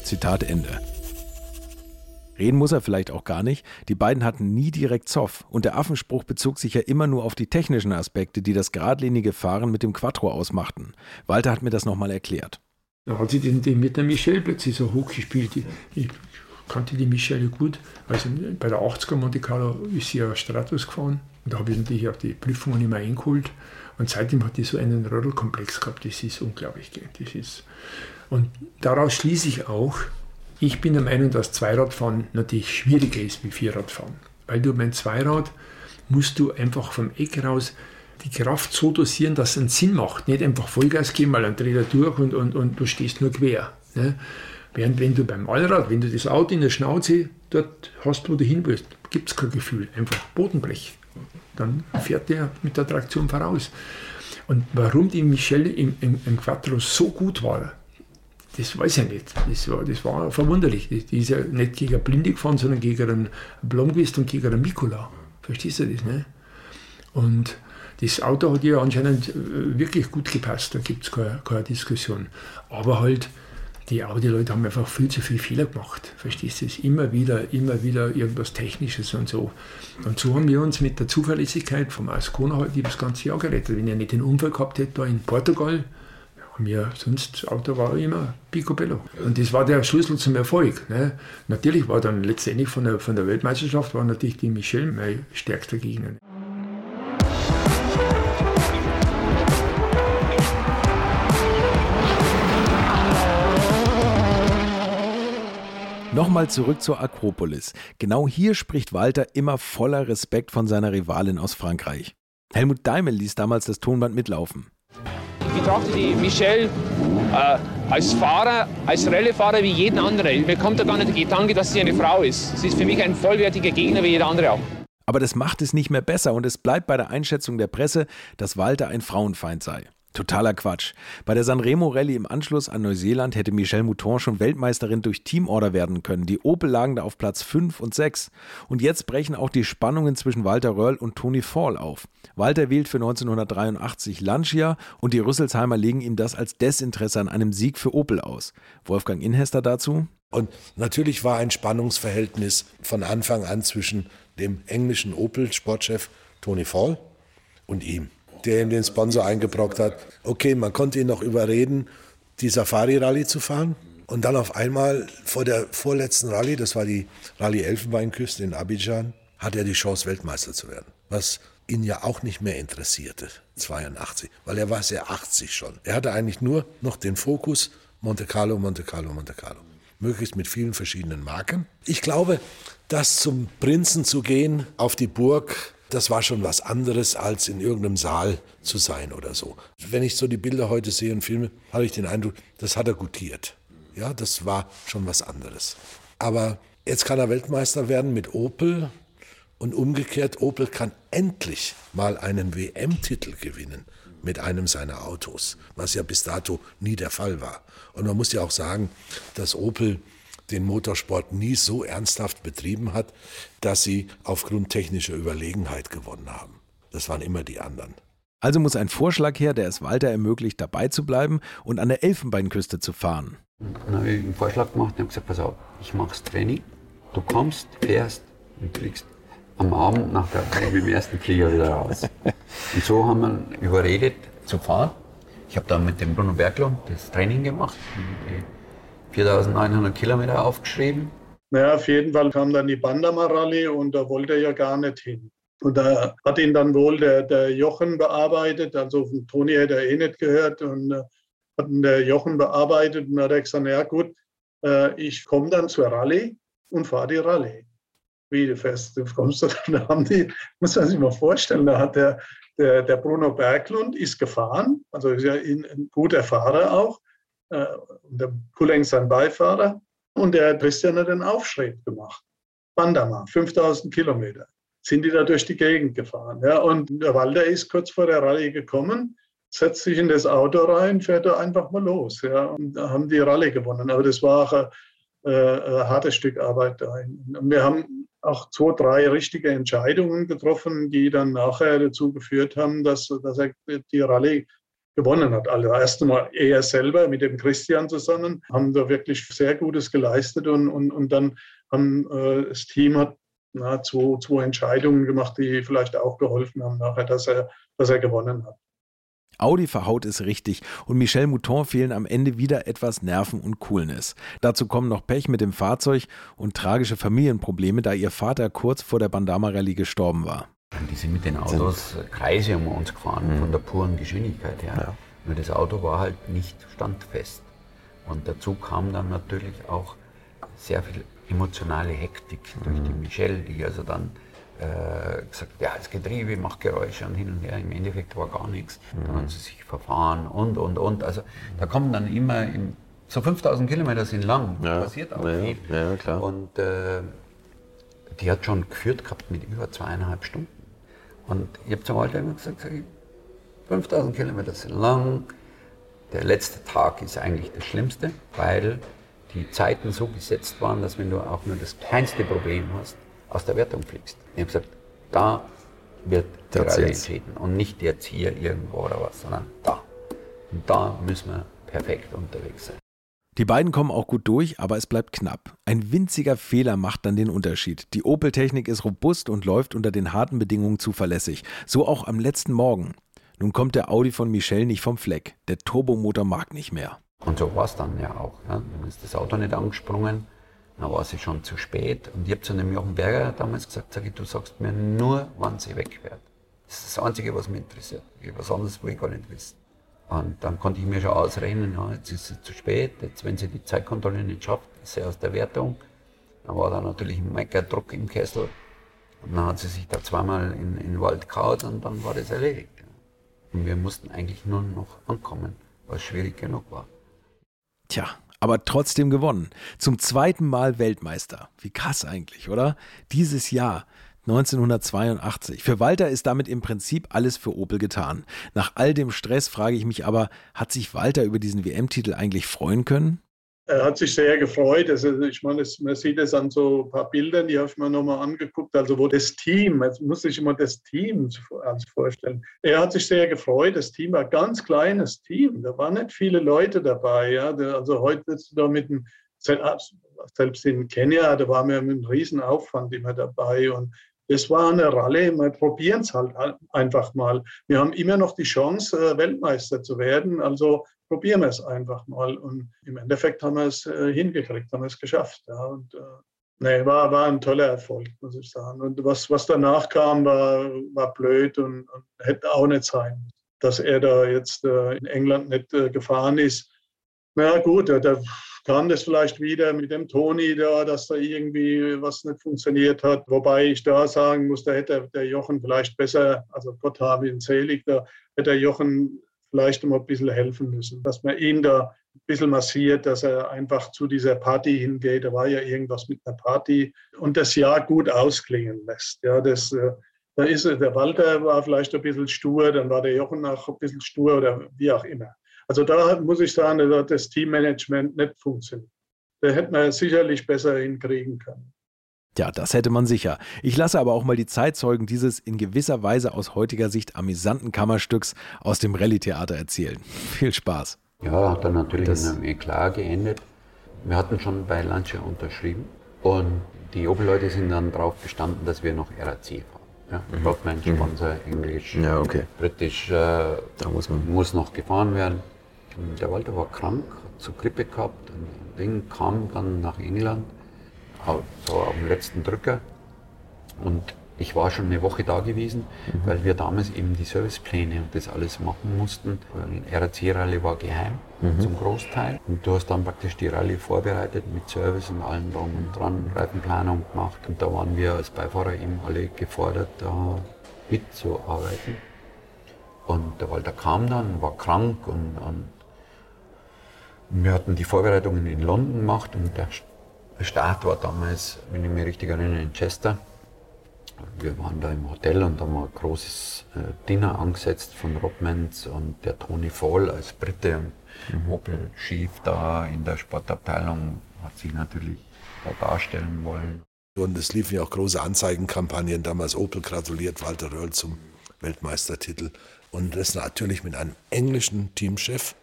Zitat Ende. Reden muss er vielleicht auch gar nicht. Die beiden hatten nie direkt Zoff. Und der Affenspruch bezog sich ja immer nur auf die technischen Aspekte, die das geradlinige Fahren mit dem Quattro ausmachten. Walter hat mir das nochmal erklärt. Da hat sie den, den mit der Michelle plötzlich so hochgespielt. Ich, ich kannte die Michelle gut. Also bei der 80er Monte Carlo ist sie ja Stratus gefahren. Und da habe ich natürlich auch die Prüfungen immer eingeholt. Und seitdem hat die so einen Rödelkomplex gehabt. Das ist unglaublich. Das ist und daraus schließe ich auch, ich bin der Meinung, dass Zweiradfahren natürlich schwieriger ist wie Vierradfahren. Weil du beim Zweirad musst du einfach vom Eck raus die Kraft so dosieren, dass es einen Sinn macht. Nicht einfach Vollgas geben, weil dann dreht er durch und, und, und du stehst nur quer. Ne? Während wenn du beim Allrad, wenn du das Auto in der Schnauze dort hast, wo du hin willst, gibt es kein Gefühl, einfach Bodenblech. Dann fährt der mit der Traktion voraus. Und warum die Michelle im, im, im Quattro so gut war, das weiß ich nicht. Das war, das war verwunderlich. Die, ist ja nicht gegen Blinde gefahren, sondern gegen einen Blomqvist und gegen einen Mikula. Verstehst du das? Ne? Und das Auto hat ihr anscheinend äh, wirklich gut gepasst, da gibt es keine, keine, Diskussion. Aber halt, die Audi-Leute haben einfach viel zu viele Fehler gemacht. Verstehst du das? Immer wieder, immer wieder irgendwas Technisches und so. Und so haben wir uns mit der Zuverlässigkeit vom Ascona halt das ganze Jahr gerettet. Wenn er nicht den Unfall gehabt hätte da in Portugal, mir sonst Auto war immer picobello. Und das war der Schlüssel zum Erfolg. Ne? Natürlich war dann letztendlich von der, von der Weltmeisterschaft war natürlich die Michelle mein stärkster Gegner. Nochmal zurück zur Akropolis. Genau hier spricht Walter immer voller Respekt von seiner Rivalin aus Frankreich. Helmut Daimel ließ damals das Tonband mitlaufen. Ich betrachte die Michelle äh, als Fahrer, als Rallyefahrer wie jeden anderen. Mir kommt da gar nicht der Gedanke, dass sie eine Frau ist. Sie ist für mich ein vollwertiger Gegner wie jeder andere auch. Aber das macht es nicht mehr besser und es bleibt bei der Einschätzung der Presse, dass Walter ein Frauenfeind sei. Totaler Quatsch. Bei der Sanremo Rallye im Anschluss an Neuseeland hätte Michelle Mouton schon Weltmeisterin durch Teamorder werden können. Die Opel lagen da auf Platz 5 und 6. Und jetzt brechen auch die Spannungen zwischen Walter Röhrl und Tony Fall auf. Walter wählt für 1983 Lancia und die Rüsselsheimer legen ihm das als Desinteresse an einem Sieg für Opel aus. Wolfgang Inhester dazu? Und natürlich war ein Spannungsverhältnis von Anfang an zwischen dem englischen Opel-Sportchef Tony Fall und ihm der ihm den Sponsor eingebrockt hat. Okay, man konnte ihn noch überreden, die Safari-Rallye zu fahren. Und dann auf einmal vor der vorletzten Rallye, das war die Rallye Elfenbeinküste in Abidjan, hat er die Chance, Weltmeister zu werden. Was ihn ja auch nicht mehr interessierte, 82, weil er war ja 80 schon. Er hatte eigentlich nur noch den Fokus Monte Carlo, Monte Carlo, Monte Carlo. Möglichst mit vielen verschiedenen Marken. Ich glaube, dass zum Prinzen zu gehen auf die Burg das war schon was anderes, als in irgendeinem Saal zu sein oder so. Wenn ich so die Bilder heute sehe und filme, habe ich den Eindruck, das hat er gutiert. Ja, das war schon was anderes. Aber jetzt kann er Weltmeister werden mit Opel und umgekehrt, Opel kann endlich mal einen WM-Titel gewinnen mit einem seiner Autos, was ja bis dato nie der Fall war. Und man muss ja auch sagen, dass Opel den Motorsport nie so ernsthaft betrieben hat, dass sie aufgrund technischer Überlegenheit gewonnen haben. Das waren immer die anderen. Also muss ein Vorschlag her, der es Walter ermöglicht, dabei zu bleiben und an der Elfenbeinküste zu fahren. Dann habe ich einen Vorschlag gemacht und habe gesagt, pass auf, ich mache das Training, du kommst, fährst und fliegst am Abend nach der, dem ersten Flieger wieder raus. Und so haben wir überredet zu fahren. Ich habe dann mit dem Bruno Berglund das Training gemacht. 4900 Kilometer aufgeschrieben. Naja, auf jeden Fall kam dann die Bandama Rallye und da wollte er ja gar nicht hin. Und da hat ihn dann wohl der, der Jochen bearbeitet, also von Toni hätte er eh nicht gehört und äh, hat ihn der Jochen bearbeitet und hat er gesagt, ja gut, äh, ich komme dann zur Rallye und fahre die Rallye. Wie du fest, du kommst dann, da haben die, muss man sich mal vorstellen, da hat der, der, der Bruno Berglund ist gefahren, also ist ja ein guter Fahrer auch, äh, der Kuleng sein Beifahrer. Und der Christian hat einen Aufschrieb gemacht. Bandama, 5000 Kilometer. Sind die da durch die Gegend gefahren. Ja, und der Walter ist kurz vor der Rallye gekommen, setzt sich in das Auto rein, fährt da einfach mal los. Ja, und haben die Rallye gewonnen. Aber das war auch ein, äh, ein hartes Stück Arbeit da. Und wir haben auch zwei, drei richtige Entscheidungen getroffen, die dann nachher dazu geführt haben, dass, dass er die Rallye gewonnen hat. Also erst einmal er selber mit dem Christian zusammen, haben da wirklich sehr Gutes geleistet und, und, und dann haben äh, das Team hat na, zwei, zwei Entscheidungen gemacht, die vielleicht auch geholfen haben nachher, dass er, dass er gewonnen hat. Audi verhaut es richtig und Michel Mouton fehlen am Ende wieder etwas Nerven und Coolness. Dazu kommen noch Pech mit dem Fahrzeug und tragische Familienprobleme, da ihr Vater kurz vor der Bandama Rallye gestorben war. Die sind mit den Autos Kreise um uns gefahren, mhm. von der puren Geschwindigkeit her. Ja. Nur das Auto war halt nicht standfest. Und dazu kam dann natürlich auch sehr viel emotionale Hektik durch die mhm. Michelle, die also dann äh, gesagt ja, das Getriebe macht Geräusche und hin und her. Im Endeffekt war gar nichts. Dann haben sie sich verfahren und, und, und. Also da kommen dann immer im so 5000 Kilometer sind lang, Ja, passiert auch ja, viel. ja, klar. Und äh, die hat schon geführt gehabt mit über zweieinhalb Stunden. Und ich habe zum Walter immer gesagt, sag ich, 5000 Kilometer sind lang. Der letzte Tag ist eigentlich das Schlimmste, weil die Zeiten so gesetzt waren, dass wenn du auch nur das kleinste Problem hast, aus der Wertung fliegst. Ich habe gesagt, da wird Rallye zählt's. entschieden und nicht jetzt hier irgendwo oder was, sondern da. Und da müssen wir perfekt unterwegs sein. Die beiden kommen auch gut durch, aber es bleibt knapp. Ein winziger Fehler macht dann den Unterschied. Die Opel-Technik ist robust und läuft unter den harten Bedingungen zuverlässig. So auch am letzten Morgen. Nun kommt der Audi von Michel nicht vom Fleck. Der Turbomotor mag nicht mehr. Und so war es dann ja auch. Ja. Dann ist das Auto nicht angesprungen, dann war sie schon zu spät. Und ich habe zu dem Jochen Berger damals gesagt, sag ich, du sagst mir nur, wann sie wegfährt. Das ist das Einzige, was mich interessiert. Was anderes will ich gar nicht wissen. Und dann konnte ich mir schon ausrechnen, ja, jetzt ist sie zu spät, jetzt wenn sie die Zeitkontrolle nicht schafft, ist sie aus der Wertung. Dann war da natürlich ein Meckerdruck im Kessel. Und dann hat sie sich da zweimal in, in den Wald gehauen und dann war das erledigt. Und wir mussten eigentlich nur noch ankommen, was schwierig genug war. Tja, aber trotzdem gewonnen. Zum zweiten Mal Weltmeister. Wie krass eigentlich, oder? Dieses Jahr. 1982. Für Walter ist damit im Prinzip alles für Opel getan. Nach all dem Stress frage ich mich aber, hat sich Walter über diesen WM-Titel eigentlich freuen können? Er hat sich sehr gefreut. Also ich meine, es, man sieht es an so ein paar Bildern, die habe ich mir nochmal angeguckt, also wo das Team, jetzt muss ich immer das Team also vorstellen. Er hat sich sehr gefreut. Das Team war ein ganz kleines Team. Da waren nicht viele Leute dabei. Ja. Also heute bist du da mit einem, selbst in Kenia, da waren wir mit einem riesen Aufwand immer dabei. Und das war eine Rallye, wir probieren es halt einfach mal. Wir haben immer noch die Chance, äh, Weltmeister zu werden. Also probieren wir es einfach mal. Und im Endeffekt haben wir es äh, hingekriegt, haben wir es geschafft. Ja. Und, äh, nee, war, war ein toller Erfolg, muss ich sagen. Und was, was danach kam, war, war blöd und, und hätte auch nicht sein, dass er da jetzt in England nicht gefahren ist. Na gut, da, da kam das vielleicht wieder mit dem Toni da, dass da irgendwie was nicht funktioniert hat. Wobei ich da sagen muss, da hätte der Jochen vielleicht besser, also Gott habe ihn selig, da hätte der Jochen vielleicht noch ein bisschen helfen müssen, dass man ihn da ein bisschen massiert, dass er einfach zu dieser Party hingeht. Da war ja irgendwas mit einer Party und das Jahr gut ausklingen lässt. Ja, das, äh, da ist der Walter war vielleicht ein bisschen stur, dann war der Jochen auch ein bisschen stur oder wie auch immer. Also da muss ich sagen, da hat das Teammanagement nicht funktioniert. Da hätte man sicherlich besser hinkriegen können. Ja, das hätte man sicher. Ich lasse aber auch mal die Zeitzeugen dieses in gewisser Weise aus heutiger Sicht amüsanten Kammerstücks aus dem Rallye-Theater erzählen. Viel Spaß. Ja, hat dann natürlich Das- in einem Eklat geendet. Wir hatten schon bei Lancia unterschrieben und die Opel-Leute sind dann darauf bestanden, dass wir noch RAC fahren. Ja, Rockman, Sponsor, Englisch, Mhm. Ja, okay. Britisch, äh, Da muss man. muss noch gefahren werden. Der Walter war krank, hat so Grippe gehabt und Ding kam dann nach England, so auf dem letzten Drücker. Und ich war schon eine Woche da gewesen, weil wir damals eben die Servicepläne und das alles machen mussten. RAC-Rallye war geheim zum Großteil. Und du hast dann praktisch die Rallye vorbereitet mit Service und allem drum und dran, Reifenplanung gemacht. Und da waren wir als Beifahrer eben alle gefordert, da mitzuarbeiten. Und der Walter kam dann, war krank und, und wir hatten die Vorbereitungen in London gemacht und der Start war damals, wenn ich mich richtig erinnere, in Chester. Wir waren da im Hotel und haben ein großes äh, Dinner angesetzt von Robmans und der Tony Fall als Brite und Opel Chief da in der Sportabteilung hat sich natürlich da darstellen wollen. Und es liefen ja auch große Anzeigenkampagnen. Damals Opel gratuliert Walter Röll zum Weltmeistertitel. Und das natürlich mit einem englischen Teamchef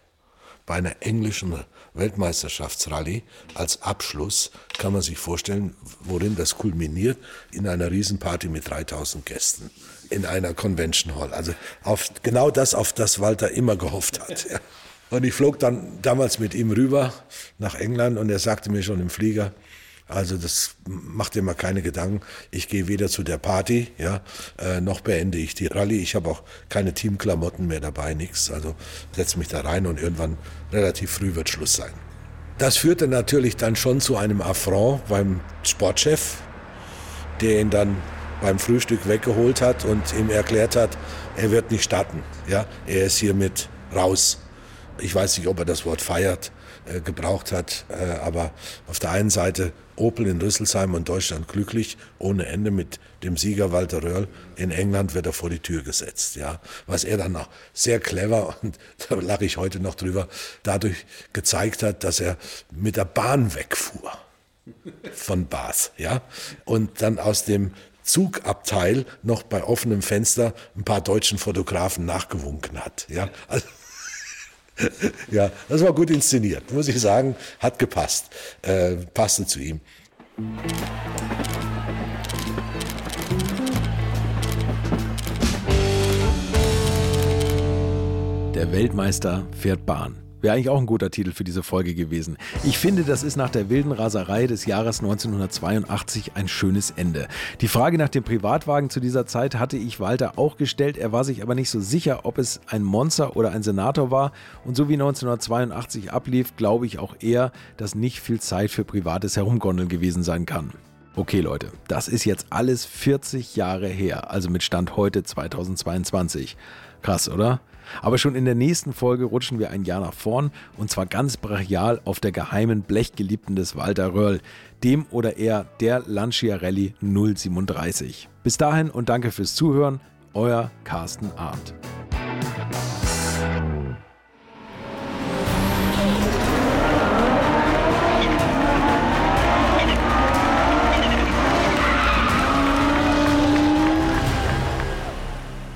bei einer englischen Weltmeisterschaftsrallye als Abschluss kann man sich vorstellen, worin das kulminiert, in einer Riesenparty mit 3000 Gästen in einer Convention Hall. Also auf genau das, auf das Walter immer gehofft hat. Ja. Und ich flog dann damals mit ihm rüber nach England und er sagte mir schon im Flieger, also das macht dir mal keine Gedanken. Ich gehe weder zu der Party, ja, äh, noch beende ich die Rallye. Ich habe auch keine Teamklamotten mehr dabei, nichts. Also setze mich da rein und irgendwann relativ früh wird Schluss sein. Das führte natürlich dann schon zu einem Affront beim Sportchef, der ihn dann beim Frühstück weggeholt hat und ihm erklärt hat, er wird nicht starten. Ja, er ist hiermit raus. Ich weiß nicht, ob er das Wort feiert äh, gebraucht hat, äh, aber auf der einen Seite Opel in Rüsselsheim und Deutschland glücklich, ohne Ende mit dem Sieger Walter Röhrl. In England wird er vor die Tür gesetzt. Ja. Was er dann noch sehr clever, und da lache ich heute noch drüber, dadurch gezeigt hat, dass er mit der Bahn wegfuhr von Bath. Ja. Und dann aus dem Zugabteil noch bei offenem Fenster ein paar deutschen Fotografen nachgewunken hat. Ja. Also, ja, das war gut inszeniert, muss ich sagen. Hat gepasst. Äh, passte zu ihm. Der Weltmeister fährt Bahn. Wäre eigentlich auch ein guter Titel für diese Folge gewesen. Ich finde, das ist nach der wilden Raserei des Jahres 1982 ein schönes Ende. Die Frage nach dem Privatwagen zu dieser Zeit hatte ich Walter auch gestellt. Er war sich aber nicht so sicher, ob es ein Monster oder ein Senator war. Und so wie 1982 ablief, glaube ich auch eher, dass nicht viel Zeit für privates Herumgondeln gewesen sein kann. Okay Leute, das ist jetzt alles 40 Jahre her, also mit Stand heute 2022. Krass, oder? Aber schon in der nächsten Folge rutschen wir ein Jahr nach vorn und zwar ganz brachial auf der geheimen Blechgeliebten des Walter Röhrl, dem oder er der Lanciarelli 037. Bis dahin und danke fürs Zuhören, euer Carsten Arndt.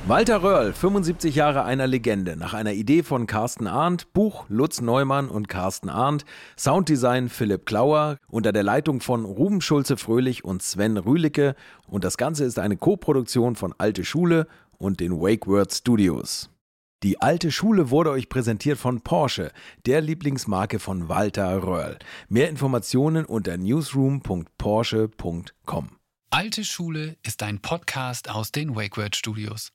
Walter Röhrl, 75 Jahre einer Legende, nach einer Idee von Carsten Arndt, Buch Lutz Neumann und Carsten Arndt, Sounddesign Philipp Klauer, unter der Leitung von Ruben Schulze-Fröhlich und Sven Rühlicke und das Ganze ist eine Co-Produktion von Alte Schule und den Wake Word Studios. Die alte Schule wurde euch präsentiert von Porsche, der Lieblingsmarke von Walter Röhrl. Mehr Informationen unter newsroom.porsche.com. Alte Schule ist ein Podcast aus den WakeWord Studios.